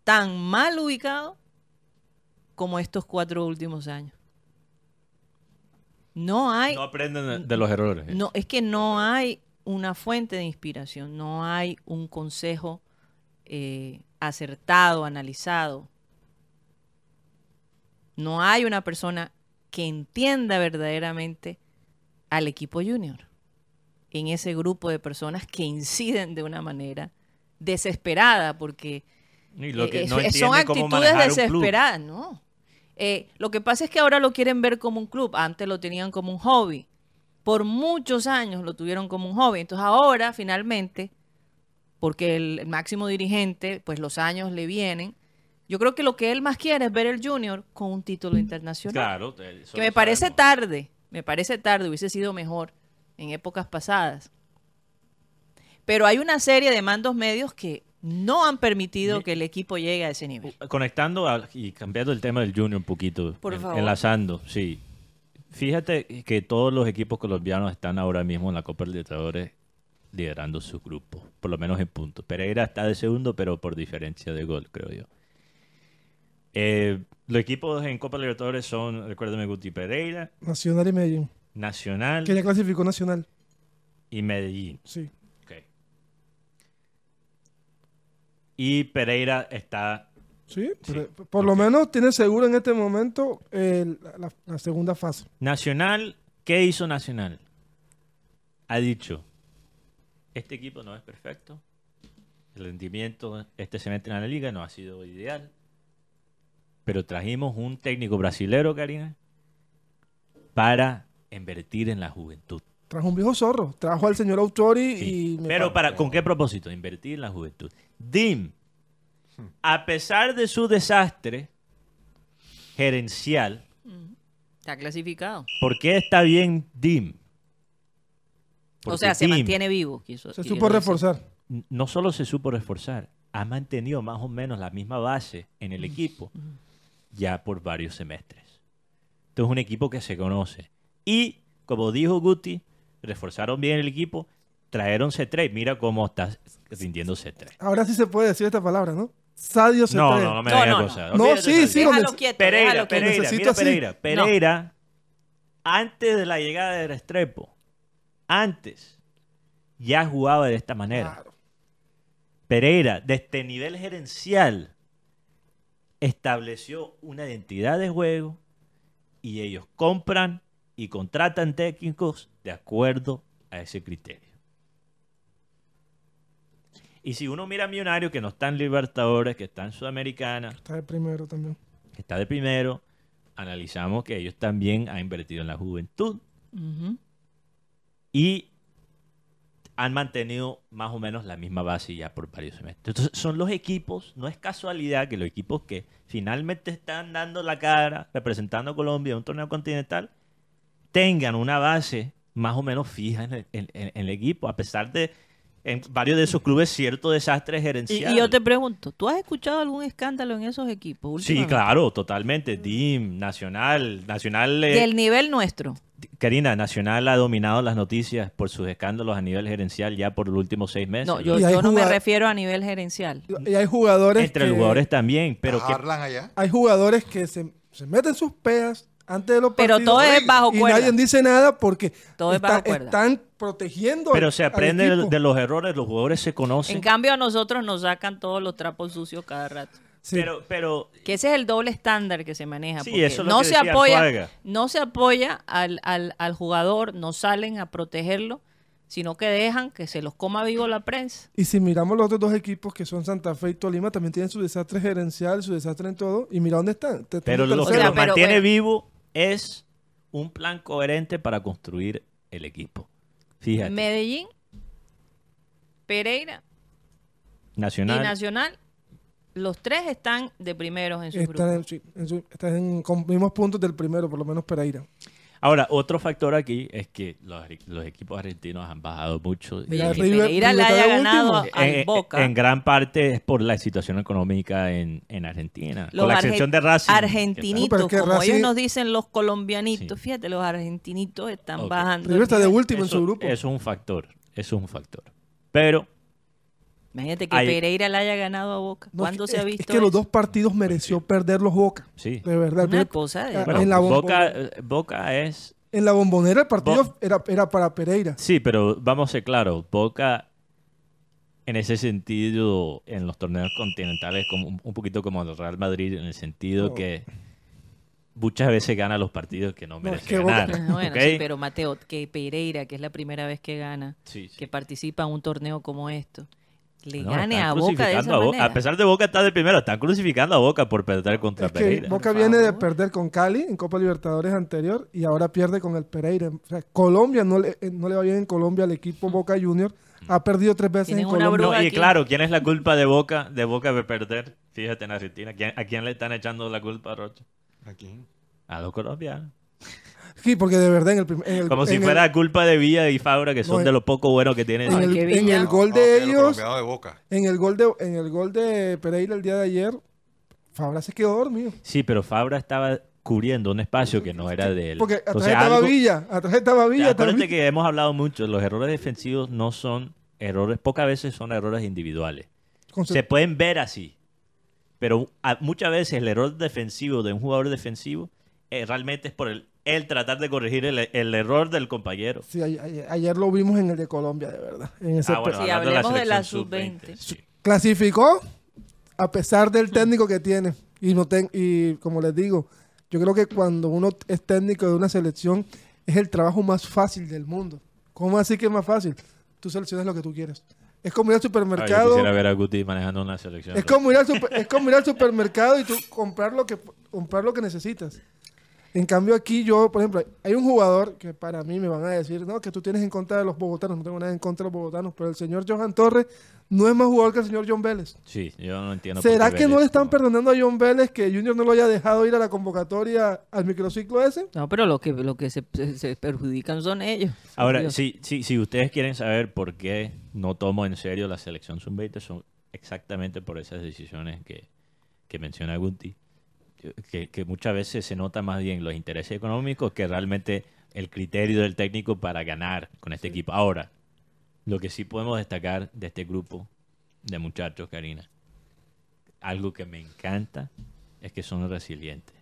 tan mal ubicado como estos cuatro últimos años. No hay, No aprenden de- los errores. no, es que no hay una fuente de inspiración, no hay un consejo eh, acertado, analizado. No hay una persona que entienda verdaderamente al equipo junior en ese grupo de personas que inciden de una manera desesperada porque Y lo que eh, no son actitudes manejar un club. desesperadas, ¿no? Eh, lo que pasa es que ahora lo quieren ver como un club. Antes lo tenían como un hobby. Por muchos años lo tuvieron como un hobby. Entonces ahora, finalmente, porque el máximo dirigente, pues los años le vienen, yo creo que lo que él más quiere es ver el Junior con un título internacional. Claro. eso que me parece sabemos. tarde, me parece tarde, hubiese sido mejor en épocas pasadas. Pero hay una serie de mandos medios que no han permitido Mi- que el equipo llegue a ese nivel. Conectando a- y cambiando el tema del Junior un poquito. Por en- favor. Enlazando, sí. Fíjate que todos los equipos colombianos están ahora mismo en la Copa Libertadores liderando sus grupos, por lo menos en puntos. Pereira está de segundo, pero por diferencia de gol, creo yo. Eh, los equipos en Copa Libertadores son, recuérdame, Guti Pereira, Nacional y Medellín. Nacional Que ya clasificó Nacional. y Medellín. Sí. Ok. Y Pereira está Sí, Sí, pero por lo menos tiene seguro en este momento la, la segunda fase. Nacional, ¿qué hizo Nacional? Ha dicho, este equipo no es perfecto, el rendimiento este semestre en la liga no ha sido ideal, pero trajimos un técnico brasilero, Karina, para invertir en la juventud. Trajo un viejo zorro. Trajo al señor Autori Sí, y... me Pero pa- para, ¿con qué propósito? Invertir en la juventud. DIM, a pesar de su desastre gerencial, Está clasificado. ¿por qué está bien DIM? o sea, se DIM mantiene vivo. quiso- Se supo reforzar. no solo se supo reforzar, ha mantenido más o menos la misma base en el equipo ya por varios semestres. Entonces es un equipo que se conoce. Y, como dijo Guti, reforzaron bien el equipo, trajeron C3. Mira cómo está rindiendo C3. Ahora sí se puede decir esta palabra, ¿no? Sadio C3. No, no, no me No, digas no, no. cosas. No, Olvídate sí, sí, Déjalo quieto, Pereira, déjalo quieto. Pereira, mira así. Pereira. Pereira, antes de la llegada de Restrepo, antes, ya jugaba de esta manera. Claro. Pereira, de este nivel gerencial, estableció una identidad de juego y ellos compran y contratan técnicos de acuerdo a ese criterio. Y si uno mira a Millonario, que no está en Libertadores, que está en Sudamericana, Está de primero también. que está de primero, analizamos que ellos también han invertido en la juventud y han mantenido más o menos la misma base ya por varios semestres. Entonces, son los equipos, no es casualidad que los equipos que finalmente están dando la cara, representando a Colombia en un torneo continental, tengan una base más o menos fija en el, en- en- en el equipo, a pesar de en varios de esos clubes cierto desastre gerencial. y yo te pregunto, ¿tú has escuchado algún escándalo en esos equipos? Sí, claro, totalmente. DIM, Nacional, Nacional... eh, Del nivel nuestro. Karina, Nacional ha dominado las noticias por sus escándalos a nivel gerencial ya por los últimos seis meses. No, yo, no me refiero a nivel gerencial. Y hay jugadores Entre que, los jugadores también, pero que allá. hay jugadores que se, se meten sus peas antes de los Pero partidos. todo es bajo y cuerda. nadie dice nada porque Todo es está- bajo cuerda. están protegiendo pero al- se aprende de, los errores, los jugadores se conocen. En cambio, a nosotros nos sacan todos los trapos sucios cada rato. Sí. Pero, pero Que ese es el doble estándar que se maneja. Sí, porque eso es lo no que se apoya, Arzuaga. no se apoya al, al, al jugador, no salen a protegerlo, sino que dejan que se los coma vivo la prensa. Y si miramos los otros dos equipos que son Santa Fe y Tolima, también tienen su desastre gerencial, su desastre en todo. Y mira dónde están. Te- pero lo que O sea, los terceros. pero- mantiene pero- vivo es un plan coherente para construir el equipo. Fíjate, Medellín, Pereira Nacional. y Nacional, los tres están de primeros en sus Están, en, grupos. sí, en su- están en- con mismos puntos del primero, por lo menos Pereira. Ahora, otro factor aquí es que los, los equipos argentinos han bajado mucho. Mira, Y que River- Pereira le haya ganado último. al en, Boca. en gran parte es por la situación económica en, en Argentina. Los con la excepción de Racing. Argentinitos, como Racing- ellos nos dicen los colombianitos, Sí. fíjate, los argentinitos están Ok. bajando. River está de último en su grupo. Eso es un factor. Eso es un factor. Pero Imagínate que Pereira le haya ganado a Boca. No, ¿Cuándo es, se ha visto es que los dos partidos mereció perder los Boca. sí. De verdad. Una cosa de... Ah, Bueno, en la Boca, eh, Boca es En la bombonera el partido Bo- era, era para Pereira. Sí, pero vamos a ser claros, Boca en ese sentido, en los torneos continentales, como un poquito como el Real Madrid, en el sentido No. que muchas veces gana los partidos que no No, merece Boca- ganar. Bueno, ¿ok? sí, pero Mateo, que Pereira, que es la primera vez que gana, Sí, sí. que participa en un torneo como esto, le No, gane están a Boca de esa a Boca. manera. A pesar de Boca estar de primero, están crucificando a Boca por perder contra Es que Pereira. Boca viene de perder con Cali en Copa Libertadores anterior y ahora pierde con el Pereira. O sea, Colombia no le, eh, no le va bien en Colombia al equipo Boca Junior. Ha perdido tres veces en Colombia. No, y claro, ¿quién es la culpa de Boca, de Boca de perder? Fíjate en Argentina, ¿quién- ¿a quién le están echando la culpa, Rocha? Aquí. A los colombianos. Sí, porque de verdad en el, en el- Como si en fuera culpa de Villa y Fabra, que son No, de lo poco bueno que tienen. en, el, en gol de ellos, colombianos de Boca. en el gol de en el gol de Pereira el día de ayer, Fabra se quedó dormido. Sí, pero Fabra estaba cubriendo un espacio que no era de él. Porque atrás Entonces, estaba algo- Villa, atrás estaba Villa Acuérdate que hemos hablado mucho, los errores defensivos no son errores, pocas veces son errores individuales. Se pueden ver así, pero a- muchas veces el error defensivo de un jugador defensivo eh, realmente es por el, él tratar de corregir el, el error del compañero. Sí, ayer, lo vimos en el de Colombia, de verdad. En ese Ah, bueno, Sí, hablemos de la selección sub-20. sí. Clasificó a pesar del técnico que tiene. Y, no ten- y como les digo, yo creo que cuando uno es técnico de una selección es el trabajo más fácil del mundo. ¿Cómo así que es más fácil? Tú seleccionas lo que tú quieres. Es como ir al Ay, yo supermercado. quisiera ver a Guti manejando una selección. Es como, ir al super- es como ir al supermercado y tú comprar lo que comprar lo que necesitas. En cambio aquí yo, por ejemplo, hay un jugador que para mí me van a decir, no, que tú tienes en contra de los bogotanos, no tengo nada en contra de los bogotanos, pero el señor Johan Torres no es más jugador que el señor John Vélez. Sí, yo no entiendo. por ¿Será qué que no le están no- perdonando a John Vélez que Junior no lo haya dejado ir a la convocatoria al microciclo ese? No, pero lo que, lo que se, se- se perjudican son ellos. Ahora, Dios. si, si, si ustedes quieren saber por qué no tomo en serio la selección sub-20, son exactamente por esas decisiones que, que menciona Guti. Que, que muchas veces se nota más bien los intereses económicos que realmente el criterio del técnico para ganar con este equipo. Ahora, lo que sí podemos destacar de este grupo de muchachos, Karina, algo que me encanta es que son resilientes.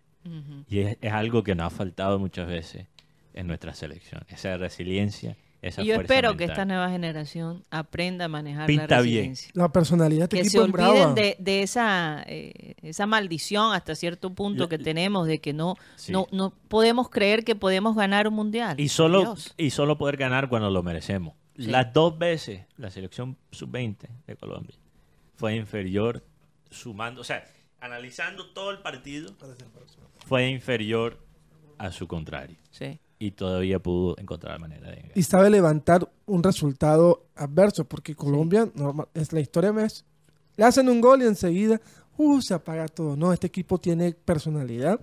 Y es, es algo que nos ha faltado muchas veces en nuestra selección. Esa resiliencia, esa Y yo espero que esta nueva generación aprenda a manejar Pinta la bien. resiliencia. La personalidad de este Que se olviden brava. de, de esa, eh, esa maldición hasta cierto punto La- que tenemos de que no, Sí. no, no podemos creer que podemos ganar un mundial. Y solo, Dios. y solo poder ganar cuando lo merecemos. Sí. Las dos veces la selección sub-20 de Colombia fue inferior, sumando, o sea, analizando todo el partido, fue inferior a su contrario. Sí. Y todavía pudo encontrar la manera de. Y sabe levantar un resultado adverso, porque Colombia, normal, es la historia es, le hacen un gol y enseguida, uh, se apaga todo. No, este equipo tiene personalidad.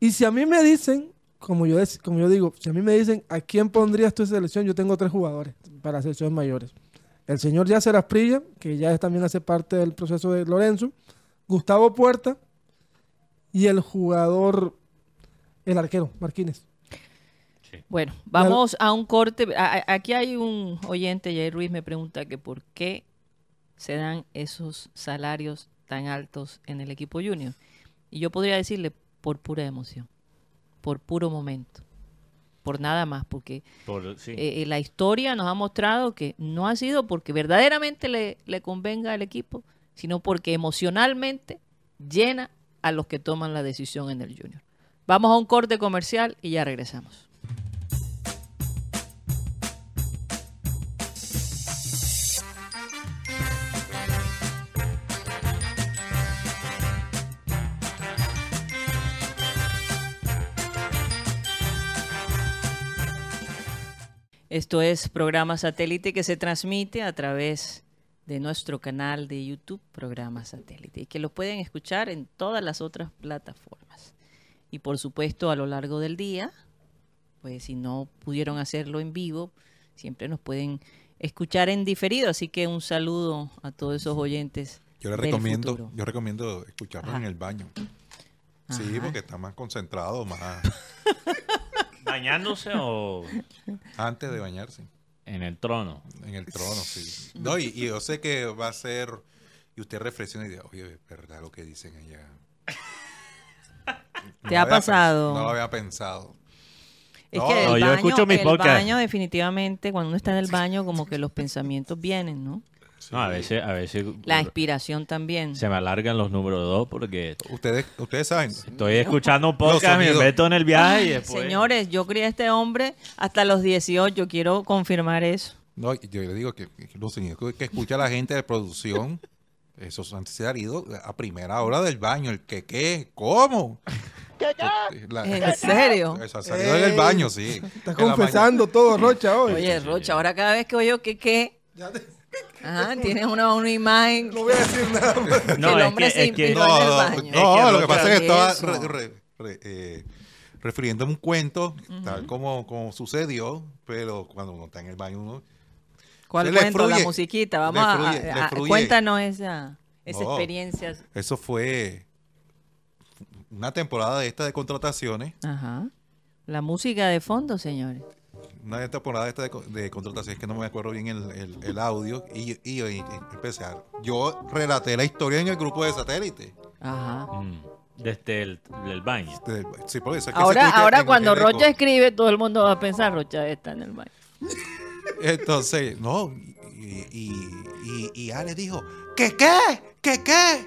Y si a mí me dicen, como yo, como yo digo, si a mí me dicen, ¿a quién pondrías tu selección? Yo tengo tres jugadores para selecciones mayores. El señor Yacer Asprilla, que ya también hace parte del proceso de Lorenzo, Gustavo Puerta y el jugador, el arquero, Bueno, vamos a un corte. Aquí hay un oyente, Jair Ruiz, me pregunta que por qué se dan esos salarios tan altos en el equipo junior. Y yo podría decirle por pura emoción, por puro momento, por nada más, porque Por- sí. eh, eh, la historia nos ha mostrado que no ha sido porque verdaderamente le, le convenga al equipo, sino porque emocionalmente llena a los que toman la decisión en el junior. Vamos a un corte comercial y ya regresamos. Esto es programa satélite que se transmite a través de nuestro canal de YouTube, programa satélite, y que lo pueden escuchar en todas las otras plataformas. Y por supuesto, a lo largo del día, pues si no pudieron hacerlo en vivo, siempre nos pueden escuchar en diferido. Así que un saludo a todos esos oyentes. Yo le del recomiendo, futuro. yo recomiendo escucharlo Ajá. en el baño. Sí, Ajá. porque está más concentrado, más ¿Bañándose o antes de bañarse. en el trono? En el trono, sí. No, y, y yo sé que va a ser. Y usted reflexiona y dice, oye, es verdad lo que dicen allá. ¿Te ha pasado? No lo había pensado. Es No, que el, no, yo baño, escucho mis el podcasts. baño definitivamente, cuando uno está en el baño, como que los pensamientos vienen, ¿no? No, a veces, a veces La inspiración también. se me alargan los números dos porque Ustedes, ustedes saben. estoy escuchando un podcast, me meto en el viaje y después... Señores, yo crié a este hombre hasta los 18, quiero confirmar eso. No, yo le digo que, que los sonidos que escucha la gente de producción, esos han salido a primera hora del baño. El que qué, ¿cómo? La- ¿En serio? Eso ha salido del baño, sí. Está En confesando todo, Rocha, hoy. Oye, Rocha, ahora cada vez que oigo que qué, Ya te- ajá, tienes una, una imagen no voy a decir nada. más. No, es que- se es que- inspiró No, en el no, baño. lo que pasa es que estaba re- re- re- eh, refiriéndome a un cuento, tal como, como sucedió, pero cuando uno está en el baño, uno ¿Cuál Se le cuento? La musiquita. Vamos le a- cuéntanos esa, esa No. experiencia. Eso fue una temporada de esta de contrataciones, Ajá. La música de fondo, señores. Una temporada de esta de, de contrataciones que no me acuerdo bien el, el- el audio, y, y, y- y empecé a- Yo relaté la historia en el grupo de satélite. Ajá. Mm, Desde el, del baño. Este, Sí, por eso es que se Ahora, escucha ahora en- cuando en eco. Rocha escribe, todo el mundo va a pensar, Rocha está en el baño. Entonces, no, y, y, y, y Ale dijo, ¿qué qué? ¿Qué qué?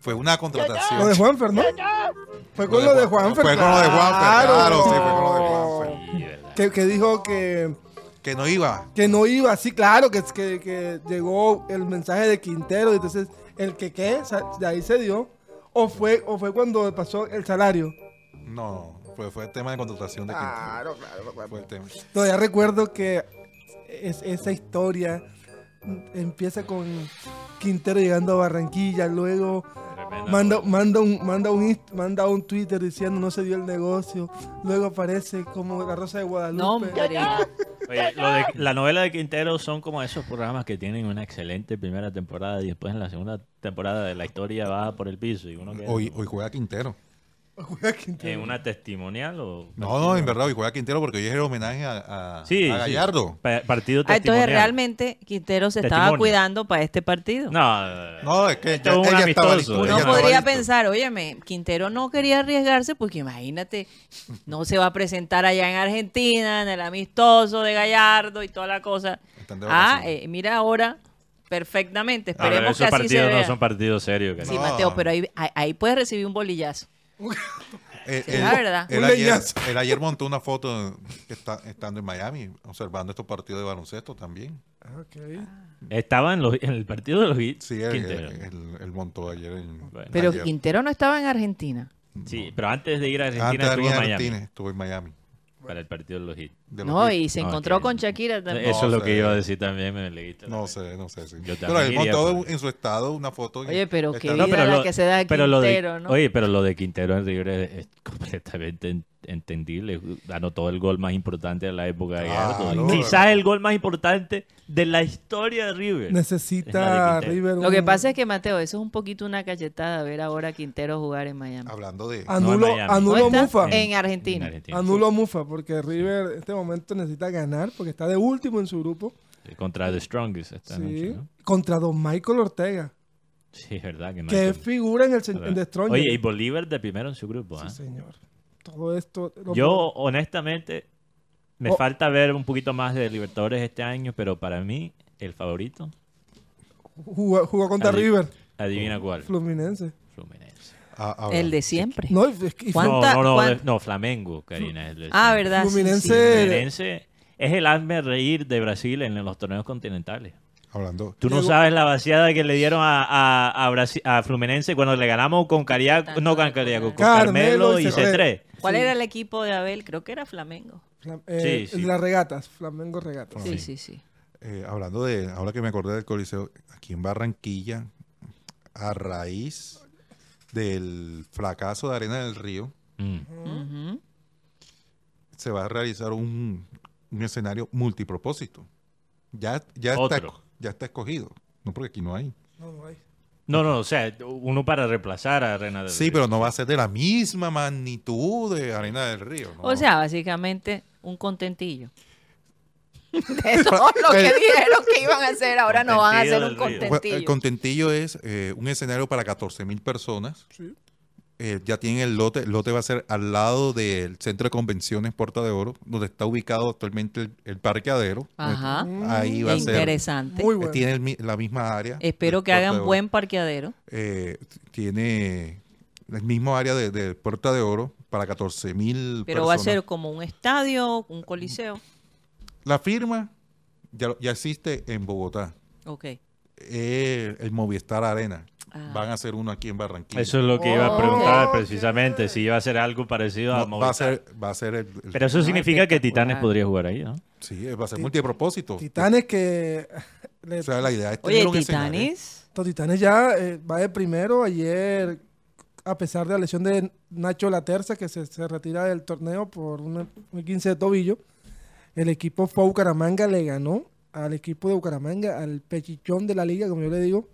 Fue una contratación. Lo de Juanfer, ¿no? Fue con lo de Juanfer. Fue con lo de Juanfer, claro, sí, fue con lo de Juanfer. Que, que dijo que, Que no iba. que no iba, sí, claro, que, que, que llegó el mensaje de Quintero, y entonces el que qué, de ahí se dio. O fue, o fue cuando pasó el salario. No, fue, fue el tema de contratación de Claro, Quintero. claro. Fue el tema. Todavía recuerdo que es- esa historia empieza con Quintero llegando a Barranquilla, luego manda, manda, un, manda, un, manda un Twitter diciendo no se dio el negocio, luego aparece como la Rosa de Guadalupe. No, hombre. Oye, lo de, la novela de Quintero son como esos programas que tienen una excelente primera temporada y después en la segunda temporada de la historia baja por el piso y uno queda Hoy, hoy juega Quintero. Juega Quintero. en una testimonial o No, no, en verdad, hoy juega Quintero porque hoy es el homenaje a, a, sí, a sí. Gallardo. Pa- partido Ah, entonces testimonial. realmente Quintero se estaba cuidando para este partido. no, No, es que ya- es un ella estaba listo, Uno ella podría listo. pensar, óyeme, Quintero no quería arriesgarse porque imagínate, no se va a presentar allá en Argentina, en el amistoso de Gallardo y toda la cosa. Ah, eh, mira ahora, perfectamente, esperemos que así se partidos no vea. son partidos serios. Sí, No. Mateo, pero ahí, ahí, ahí puedes recibir un bolillazo. Él, Será él- verdad. él ayer, leñazo. él ayer montó una foto que está, estando en Miami, observando estos partidos de baloncesto también. Ah, ok. Estaba en, los- en el partido de los Hits. Sí, él, montó ayer en. Bueno. Pero ayer. Quintero no estaba en Argentina. Sí, pero antes de ir a Argentina Antes de estuvo ir en a Miami Argentina, estuvo en Miami. Para el partido de los Hits. No, y se No, encontró con Shakira también. Eso es lo sé. que iba a decir también, me leíste. No sé, no sé. sí. Yo Pero también él montó por- en su estado una foto. Oye, pero qué vida la que se da pero lo de- Quintero, ¿no? Oye, pero lo de Quintero en River es, es completamente en- entendible. Anotó el gol más importante de la época de. Quizás el gol más importante de la historia de River. Necesita de. River. Lo que pasa es que, Mateo, eso es un poquito una cachetada ver ahora a Quintero jugar en Miami. Hablando de. Anulo, No en. Mufa. En Argentina. Anulo Mufa, porque River en este momento necesita ganar, porque está de último en su grupo. Contra The Strongest esta Sí. noche, ¿no? Contra Don Michael Ortega, Sí, es verdad. Que que Michael- figura en el en The Strongest. Oye, y Bolívar de primero en su grupo. Sí, ¿ah? señor. Todo esto. lo- Yo, honestamente, me Oh. falta ver un poquito más de Libertadores este año, pero para mí, el favorito, jugó, jugó contra Adi- River, adivina cuál. Fluminense. Fluminense. ah, ahora, El de siempre. No, es que- ¿Cuán- No, ¿Cuánta- no, no, cuán- no, Flamengo, Karina. es el de Ah. ¿verdad? Fluminense- sí. Fluminense es el hazme reír de Brasil en los torneos continentales. hablando. Tú no sabes la vaciada que le dieron a, a, a, Brasi- a Fluminense cuando le ganamos con Cariaco, no con Cariaco, con Carmelo y C3. C3. ¿Cuál Sí. era el equipo de Abel? Creo que era Flamengo. Flam- eh, Sí, sí. Las regatas, Flamengo regatas. Sí, sí, sí. Eh, hablando de, ahora que me acordé del Coliseo, aquí en Barranquilla, a raíz del fracaso de Arena del Río, Mm. Se va a realizar un, un escenario multipropósito. Ya, ya, está, ya está escogido. No, porque aquí no hay. No, no hay. No, no, o sea, uno para reemplazar a Arena del Sí, Río. pero no va a ser de la misma magnitud de Arena del Río. ¿no? O sea, básicamente un contentillo. De todo lo que dijeron que iban a hacer, ahora no van a hacer un Contentillo el contentillo. contentillo es eh, un escenario para 14 mil personas. Sí. Eh, ya tienen el lote. El lote va a ser al lado del Centro de Convenciones Puerta de Oro, donde está ubicado actualmente el, el parqueadero. Ajá. Ahí va a ser. Interesante. Muy bueno. Tiene el la misma área. Espero que Puerta hagan buen parqueadero. Eh, tiene el mismo área de, de Puerta de Oro para 14 mil Pero va a ser como un estadio, un coliseo. La firma ya existe en Bogotá. Ok. Eh, el Movistar Arena. Ah. Van a hacer uno aquí en Barranquilla. Eso es lo que iba a Oh, preguntar precisamente, si iba a ser algo parecido a No, va a Movistar. ser, va a ser el, el- Pero eso No, significa que. Titanes podría jugar ahí, ¿no? sí, va a ser Ti- multipropósito. Titanes que. le- O sea, la idea es Oye. Titanes. Los Titanes ya eh, va de primero. Ayer, a pesar de la lesión de Nacho Laterza, que se, se retira del torneo por un 15 de tobillo, el equipo fue a Bucaramanga, le ganó al equipo de Bucaramanga, al pechichón de la liga, como yo le digo.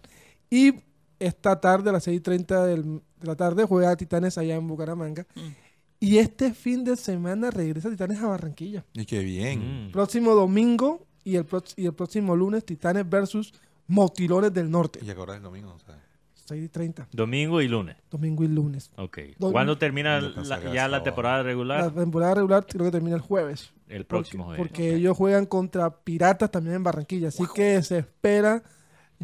Y esta tarde, a las 6:30 del- de la tarde, juega Titanes allá en Bucaramanga. Mm. Y este fin de semana regresa Titanes a Barranquilla. Y qué bien. Mm. Próximo domingo y el, y el próximo lunes, Titanes versus Motilones del Norte. Y ahora es lo mismo. o sea, 6:30, Domingo y lunes. domingo y lunes. Ok. Dom- ¿Cuándo termina ¿Dónde la- ya la temporada La regular? temporada regular creo que termina el jueves. El Porque, próximo jueves. porque ellos juegan contra Piratas también en Barranquilla. Así que se espera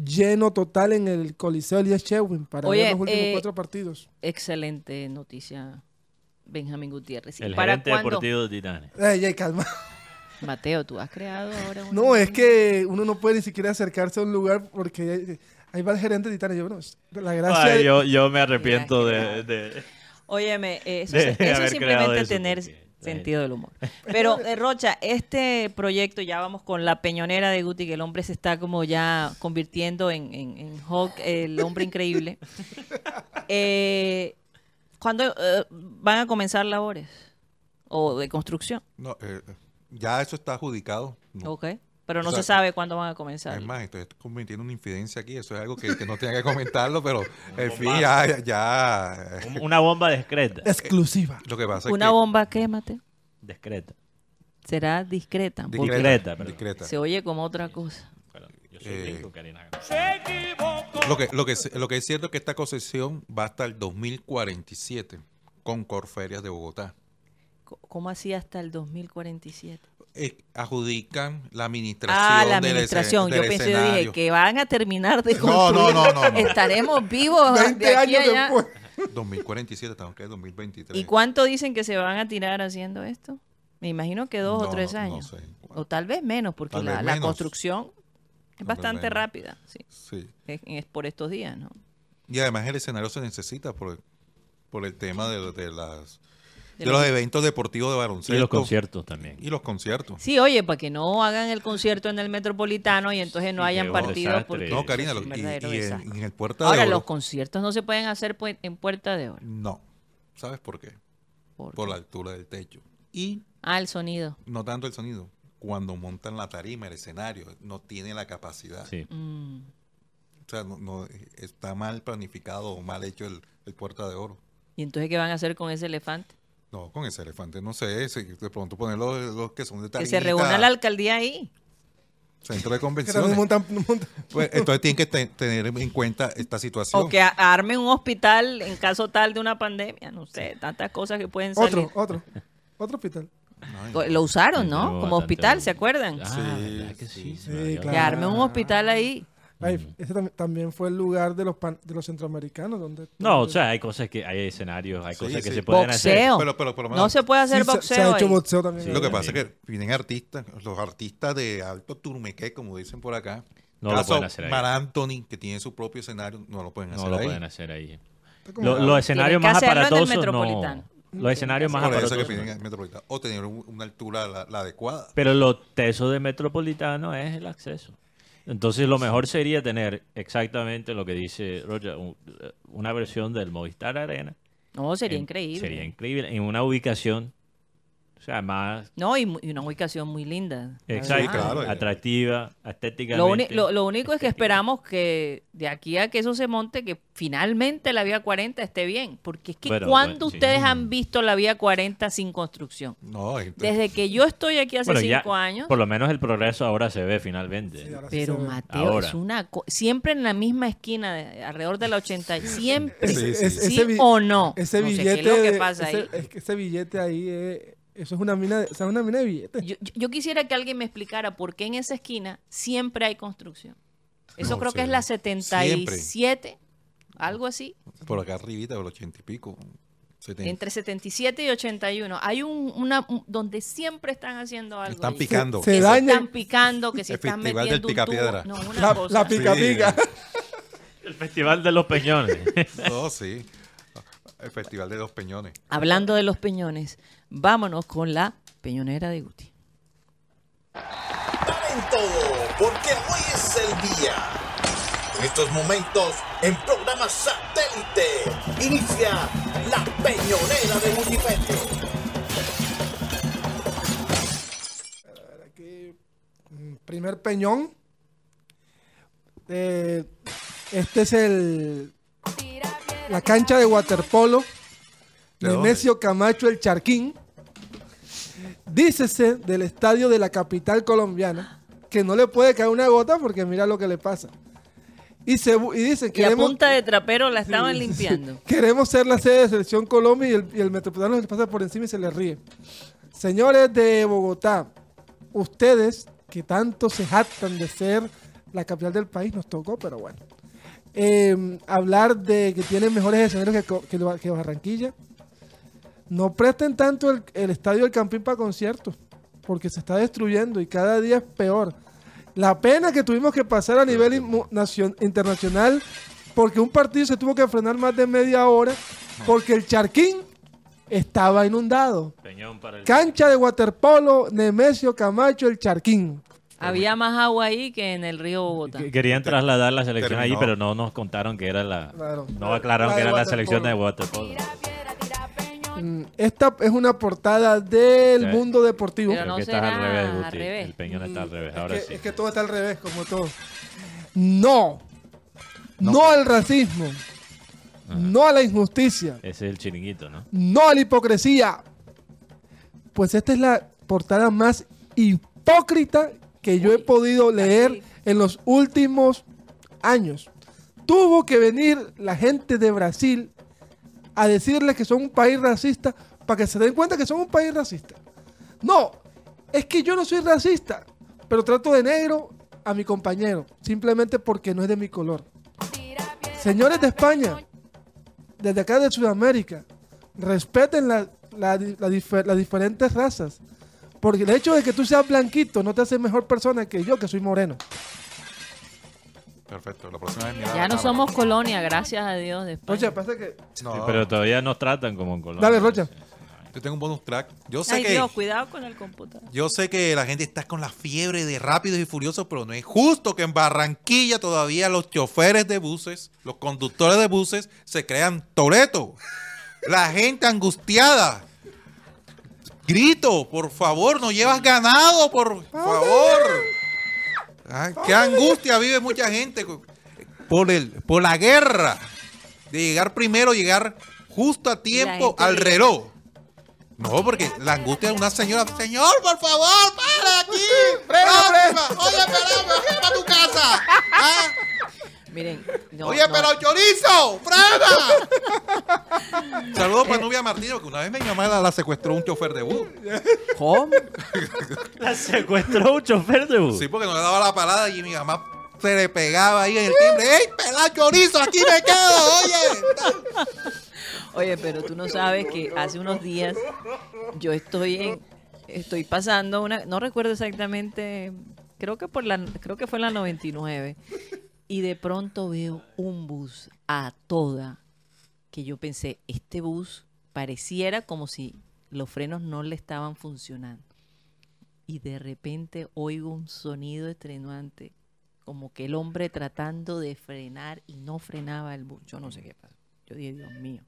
lleno total en el Coliseo Elías Chewin para Oye, ver los últimos eh, cuatro partidos. Excelente noticia, Benjamín Gutiérrez. ¿Y El para gerente cuándo? deportivo de Titanes. Ey, ey, calma. Mateo, tú has creado ahora una- No, es que uno no puede ni siquiera acercarse a un lugar porque hay- ahí va el gerente de Titanes. Yo, bueno, la gracia Ay, de- yo, yo me arrepiento de, de- Óyeme, eh, eso, de es- eso simplemente eso, tener porque- sentido del humor. Pero, eh, Rocha, este proyecto, ya vamos con la peñonera de Guti, que el hombre se está como ya convirtiendo en, en, en Hulk, el hombre increíble. Eh, ¿Cuándo eh, van a comenzar labores? ¿O de construcción? no, eh, ya eso está adjudicado. No. Ok. Pero no O sea, se sabe cuándo van a comenzar. Es más, estoy cometiendo una infidencia aquí. Eso es algo que, que no tenía que comentarlo, pero en fin, ya, ya. un- una bomba discreta. exclusiva. Lo que pasa es ¿Una que. bomba qué, Mateo? Discreta. Será discreta. Discreta, perdón. discreta. Se oye como otra cosa. Perdón, yo soy Eh, Karina. Lo que, lo, que, es- lo que es cierto es que esta concesión va hasta el 2047 con Corferias de Bogotá. ¿Cómo así hasta el 2047? Eh, adjudican la administración. Ah, la del administración. escena- Yo del pensé, yo dije escenario. que van a terminar de construir. no, no, no, no. Estaremos vivos 20 de aquí años allá. después. 2047, estamos que 2023. ¿Y cuánto dicen que se van a tirar haciendo esto? Me imagino que dos o No, tres no- no años. sé. O tal vez menos, porque la, vez la menos. construcción es bastante rápida. Sí, Sí. es, es por estos días, ¿no? Y además el escenario se necesita por, por el tema de, de las De de los- los eventos deportivos de Y baloncesto. los conciertos también. Y los conciertos. Sí, oye, para que no hagan el concierto en el Metropolitano y entonces no Sí, hayan partidos. Porque No, Karina, lo- y, y en, y el Puerta Ahora, de los Oro. conciertos no se pueden hacer en Puerta de Oro. No. ¿Sabes por qué? ¿Por la altura del techo. Y Ah, el sonido. no tanto el sonido. Cuando montan la tarima, el escenario, no tiene la capacidad. Sí. Mm. O sea, no, no- está mal planificado o mal hecho el, el Puerta de Oro. ¿Y entonces qué van a hacer con ese elefante? No, con ese elefante, no sé, si de pronto poner los, los que son de Que se reúna la alcaldía ahí. centro de convenciones. también montan- montan- Pues, entonces tienen que te- tener en cuenta esta situación. O que armen un hospital en caso tal de una pandemia. No sé, tantas cosas que pueden salir. otro, otro. Otro hospital. Lo usaron, ¿no? Como hospital, ¿se acuerdan? Ah, Sí, ¿verdad que sí? sí, claro. Que armen un hospital ahí. Ay, ese tam- también fue el lugar de los, pan- de los centroamericanos. donde No, o sea, hay cosas que, hay escenarios, hay Sí, cosas que se pueden hacer. Boxeo. Pero, pero por lo No se puede hacer Sí, boxeo. Se, ha hecho ahí. boxeo también. Sí. Lo que pasa es que vienen artistas, los artistas de alto turmeque, como dicen por acá. No lo pueden hacer ahí. Mar Anthony, que tiene su propio escenario, no lo pueden No hacer lo ahí. pueden hacer ahí. Lo- los escenarios más aparatosos no. Los escenarios más eso que aparatosos. piden metropolitano. O tener un- una altura la, la adecuada. Pero lo teso de metropolitano es el acceso. Entonces lo mejor sería tener exactamente lo que dice Roger, un- una versión del Movistar Arena. No, sería En- increíble. Sería increíble. En una ubicación, o sea, más No, y, una ubicación muy linda. claro, eh. atractiva, Lo, uni- lo- lo único es que esperamos que de aquí a que eso se monte, que finalmente la vía 40 esté bien. Porque es que Bueno, cuando bueno, sí. ustedes han visto la vía 40 sin construcción? No, entonces- Desde que yo estoy aquí hace Bueno, ya, cinco años. Por lo menos el progreso ahora se ve finalmente. Sí, ahora sí Pero. Mateo, Ahora. es una siempre en la misma esquina, de- alrededor de la 80, siempre. Sí, Ese- sí. ese ¿Sí bi- o no? Ese No sé, billete. ¿Qué es lo que de- pasa ese, ahí? Es que ese billete ahí, eh, eso es una mina, de, o sea, una mina de billetes. Yo, yo- quisiera que alguien me explicara por qué en esa esquina siempre hay construcción. Eso No creo que es la 77, algo así. por acá arribita, de los ochenta y pico. 70. Entre 77 y 81. Hay un, una un- donde siempre están haciendo algo. Están ahí. picando. Se Que daña- están picando, que se El están festival del metiendo un. No, una La, cosa. la pica Sí. pica. El Festival de los Peñones. No, sí. El Festival de los Peñones. Hablando de los peñones, vámonos con la peñonera de Guti. Paren todo, porque hoy es el día. En estos momentos, en programa satélite, inicia la peñonera de Multipedio. Aquí, mm, primer peñón. Eh, este es el la cancha de waterpolo ¿De Nemesio Camacho el Charquín. Dícese del estadio de la capital colombiana que no le puede caer una gota porque mira lo que le pasa. Y, se, bu- y dicen Y a punta de trapero la estaban Sí, sí, sí. limpiando. Queremos ser la sede de Selección Colombia y el, y el Metropolitano les pasa por encima y se les ríe. Señores de Bogotá, ustedes que tanto se jactan de ser la capital del país, nos tocó, pero bueno. Eh, hablar de que tienen mejores escenarios que, que, Ba- que Barranquilla. No presten tanto el, el estadio del Campín para conciertos, porque se está destruyendo y cada día es peor. La pena que tuvimos que pasar a nivel nacion- internacional porque un partido se tuvo que frenar más de media hora porque el Charquín estaba inundado. Peñón para el... Cancha de waterpolo, Nemesio Camacho, el Charquín. Había más agua ahí que en el río Bogotá. Que- Querían trasladar la selección Terminó. ahí, pero no nos contaron que era la... Claro. No aclararon La que era la selección de waterpolo. Mm, Esta es una portada del Sí. mundo deportivo. Pero Creo no que estás al revés, al Guti. revés. El Peñón está al revés, ahora es, que, sí. es que todo está al revés, como todo. No. No, al racismo. No a la injusticia. Ese es el chiringuito, ¿no? No a la hipocresía. Pues esta es la portada más hipócrita que yo he podido leer así. en los últimos años. Tuvo que venir la gente de Brasil a decirles que son un país racista para que se den cuenta que son un país racista. No, es que yo no soy racista, pero trato de negro a mi compañero, simplemente porque no es de mi color. Señores de España, desde acá de Sudamérica, respeten la- las diferentes razas. Porque el hecho de que tú seas blanquito no te hace mejor persona que yo, que soy moreno. Perfecto, la próxima vez mira Ya no somos colonia, gracias a Dios. de España. Rocha, pasa que... No, Sí, pero todavía nos tratan como en Colombia. Dale, Rocha. yo tengo un bonus track. Yo sé Ay que Dios, cuidado con el computador. yo sé que la gente está con la fiebre de rápidos y furiosos, pero no es justo que en Barranquilla todavía los choferes de buses, los conductores de buses se crean toreto. La gente angustiada. Grito, por favor, no llevas ganado, por favor. Ay, qué angustia vive mucha gente por el por la guerra de llegar primero, llegar justo a tiempo al reloj. No, porque la angustia de una señora, señor, por favor, para aquí. Oye, espera, me voy para tu casa. Ah, Miren, no, Oye, no, pero chorizo, frena. Saludos para Nubia Martínez, porque una vez mi mamá la, la secuestró un chofer de bus. ¿Cómo? La secuestró un chofer de bus. Sí, porque no le daba la parada y mi mamá se le pegaba ahí en el timbre. ¡Ey, pelá chorizo! ¡Aquí me quedo! ¡Oye! Oye, pero tú no sabes que hace unos días yo estoy en, estoy pasando una, no recuerdo exactamente, creo que por la, creo que fue en la 99, y de pronto veo un bus a toda, que yo pensé, este bus pareciera como si los frenos no le estaban funcionando. Y de repente oigo un sonido estrenuante, como que el hombre tratando de frenar y no frenaba el bus. Yo no sé qué pasó. Yo dije, Dios mío.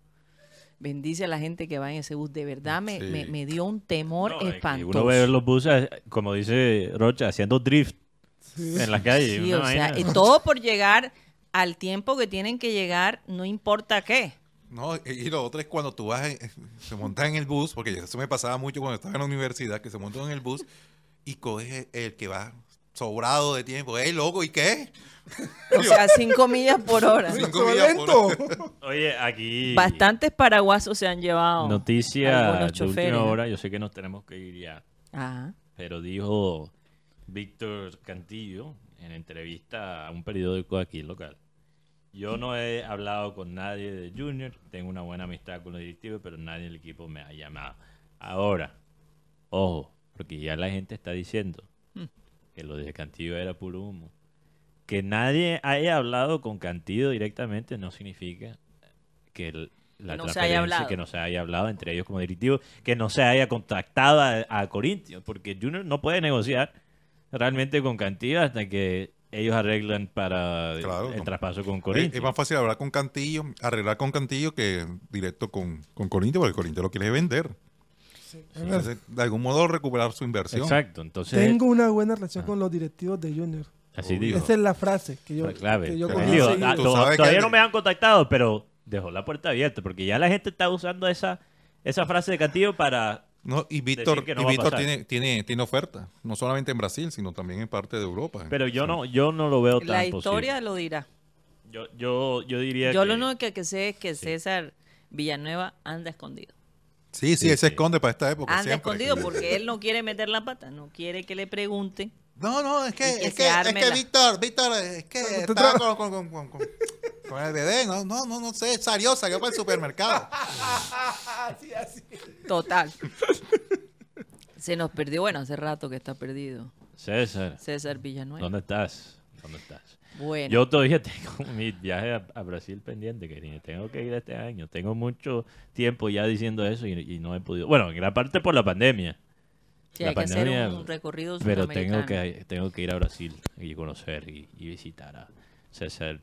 Bendice a la gente que va en ese bus. De verdad me, Sí. me, me dio un temor No, espantoso. uno ve los buses, como dice Rocha, haciendo drift en la calle. Sí, o sea, y todo por llegar al tiempo que tienen que llegar, no importa qué. No, y lo otro es cuando tú vas, se monta en el bus, porque eso me pasaba mucho cuando estaba en la universidad, que se montan en el bus y coges el que va sobrado de tiempo. ¡Ey, loco! ¿Y qué? O sea, cinco millas por hora. Cinco millas por lento. Oye, aquí Bastantes paraguasos se han llevado. noticia de última hora. Yo sé que nos tenemos que ir ya. Ajá. Pero dijo Víctor Cantillo en entrevista a un periódico aquí local. Yo no he hablado con nadie de Junior, tengo una buena amistad con los directivos, pero nadie del equipo me ha llamado. Ahora, ojo, porque ya la gente está diciendo que lo de Cantillo era puro humo. Que nadie haya hablado con Cantillo directamente no significa que el- la no se transferencia- haya hablado. que no se haya hablado entre ellos como directivos, que no se haya contactado a, a Corinthians, porque Junior no puede negociar realmente con Cantillo hasta que ellos arreglan para Claro, el no. traspaso con Es, es Corinthians. más fácil hablar con Cantillo, arreglar con Cantillo que directo con, con Corinthians, porque Corinthians lo quiere vender. Entonces, de algún modo recuperar su inversión. Exacto, entonces Tengo una buena relación Ah. con los directivos de Junior. así digo. Esa es la frase que yo, la clave. que yo Claro. cogí Digo, enseguida. Tú to- sabes que todavía no me han contactado, pero dejó la puerta abierta, porque ya la gente está usando esa, esa frase de Cantillo para... No, y Víctor, no y Víctor tiene, tiene, tiene oferta, no solamente en Brasil, sino también en parte de Europa. Pero yo no, yo no lo veo tan La posible. historia lo dirá. Yo, yo, yo diría Yo que... lo único que, que sé es que César Villanueva anda escondido. Sí, sí, Sí, él se esconde para esta época. Anda siempre. escondido porque él no quiere meter la pata, no quiere que le pregunten. No, no, es que, es que, es que Víctor, Víctor, es que Tú estaba tra- con, con, con, con, con- el bebé, no, no, no, no sé, salió, salió para el supermercado. Total. Se nos perdió, bueno, hace rato que está perdido. César, César Villanueva. ¿dónde estás? ¿Dónde estás? Bueno, Yo todavía tengo mi viaje a, a Brasil pendiente, que tengo que ir este año. Tengo mucho tiempo ya diciendo eso y, y no he podido. Bueno, en gran parte por la pandemia. sí, la hay que hacer pandemia, un recorrido Pero tengo que, tengo que ir a Brasil y conocer y, y visitar a César.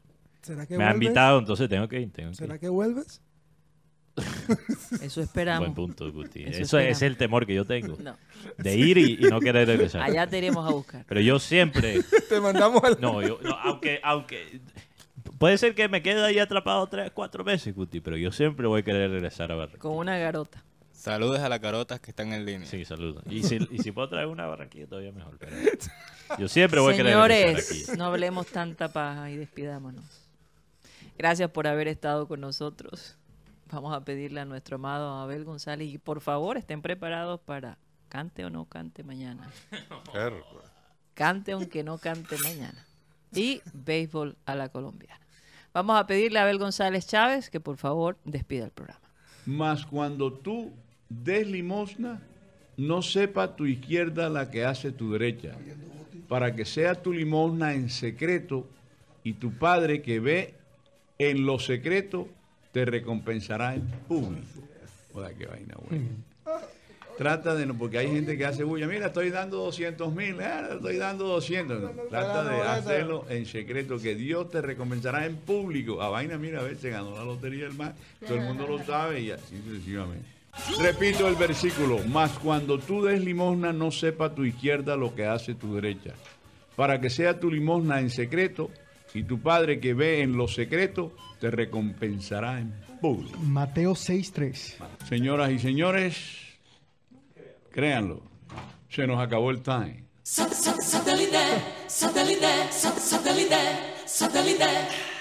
¿Será que Me ha invitado, entonces tengo que ir. Tengo que ¿Será ir. que vuelves? Eso esperamos. Buen punto, Guti. Eso es el temor que yo tengo. No, De ir y, y no querer regresar. allá te iremos a buscar. Pero yo siempre... Te mandamos al... No, yo, no, aunque, aunque puede ser que me quede ahí atrapado tres, cuatro meses, Guti, pero yo siempre voy a querer regresar a Barranquilla. Con una garota. Saludos a las carotas que están en línea. Sí, saludos. Y si, y si puedo traer una a Barranquilla, todavía mejor. pero yo siempre voy a querer regresar Señores, no hablemos tanta paja y despidámonos. Gracias por haber estado con nosotros. Vamos a pedirle a nuestro amado Abel González y por favor estén preparados para cante o no cante mañana. Cante aunque no cante mañana. Y béisbol a la colombiana. Vamos a pedirle a Abel González Chávez que por favor despida el programa. Mas cuando tú des limosna, no sepa tu izquierda la que hace tu derecha, para que sea tu limosna en secreto, y tu Padre que ve en lo secreto te recompensará en público. Joder, qué vaina buena. Trata de no, porque hay gente que hace bulla, mira, estoy dando 200 mil, estoy dando 200. No, Trata de hacerlo en secreto, que Dios te recompensará en público. A vaina, mira, a ver, se ganó la lotería el mar, todo el mundo lo sabe y así sucesivamente. Repito el versículo, mas cuando tú des limosna no sepa tu izquierda lo que hace tu derecha, para que sea tu limosna en secreto y tu Padre que ve en lo secreto te recompensará en público. Mateo 6.3. Señoras y señores, créanlo, se nos acabó el time. Satellite, satellite, satellite, satellite.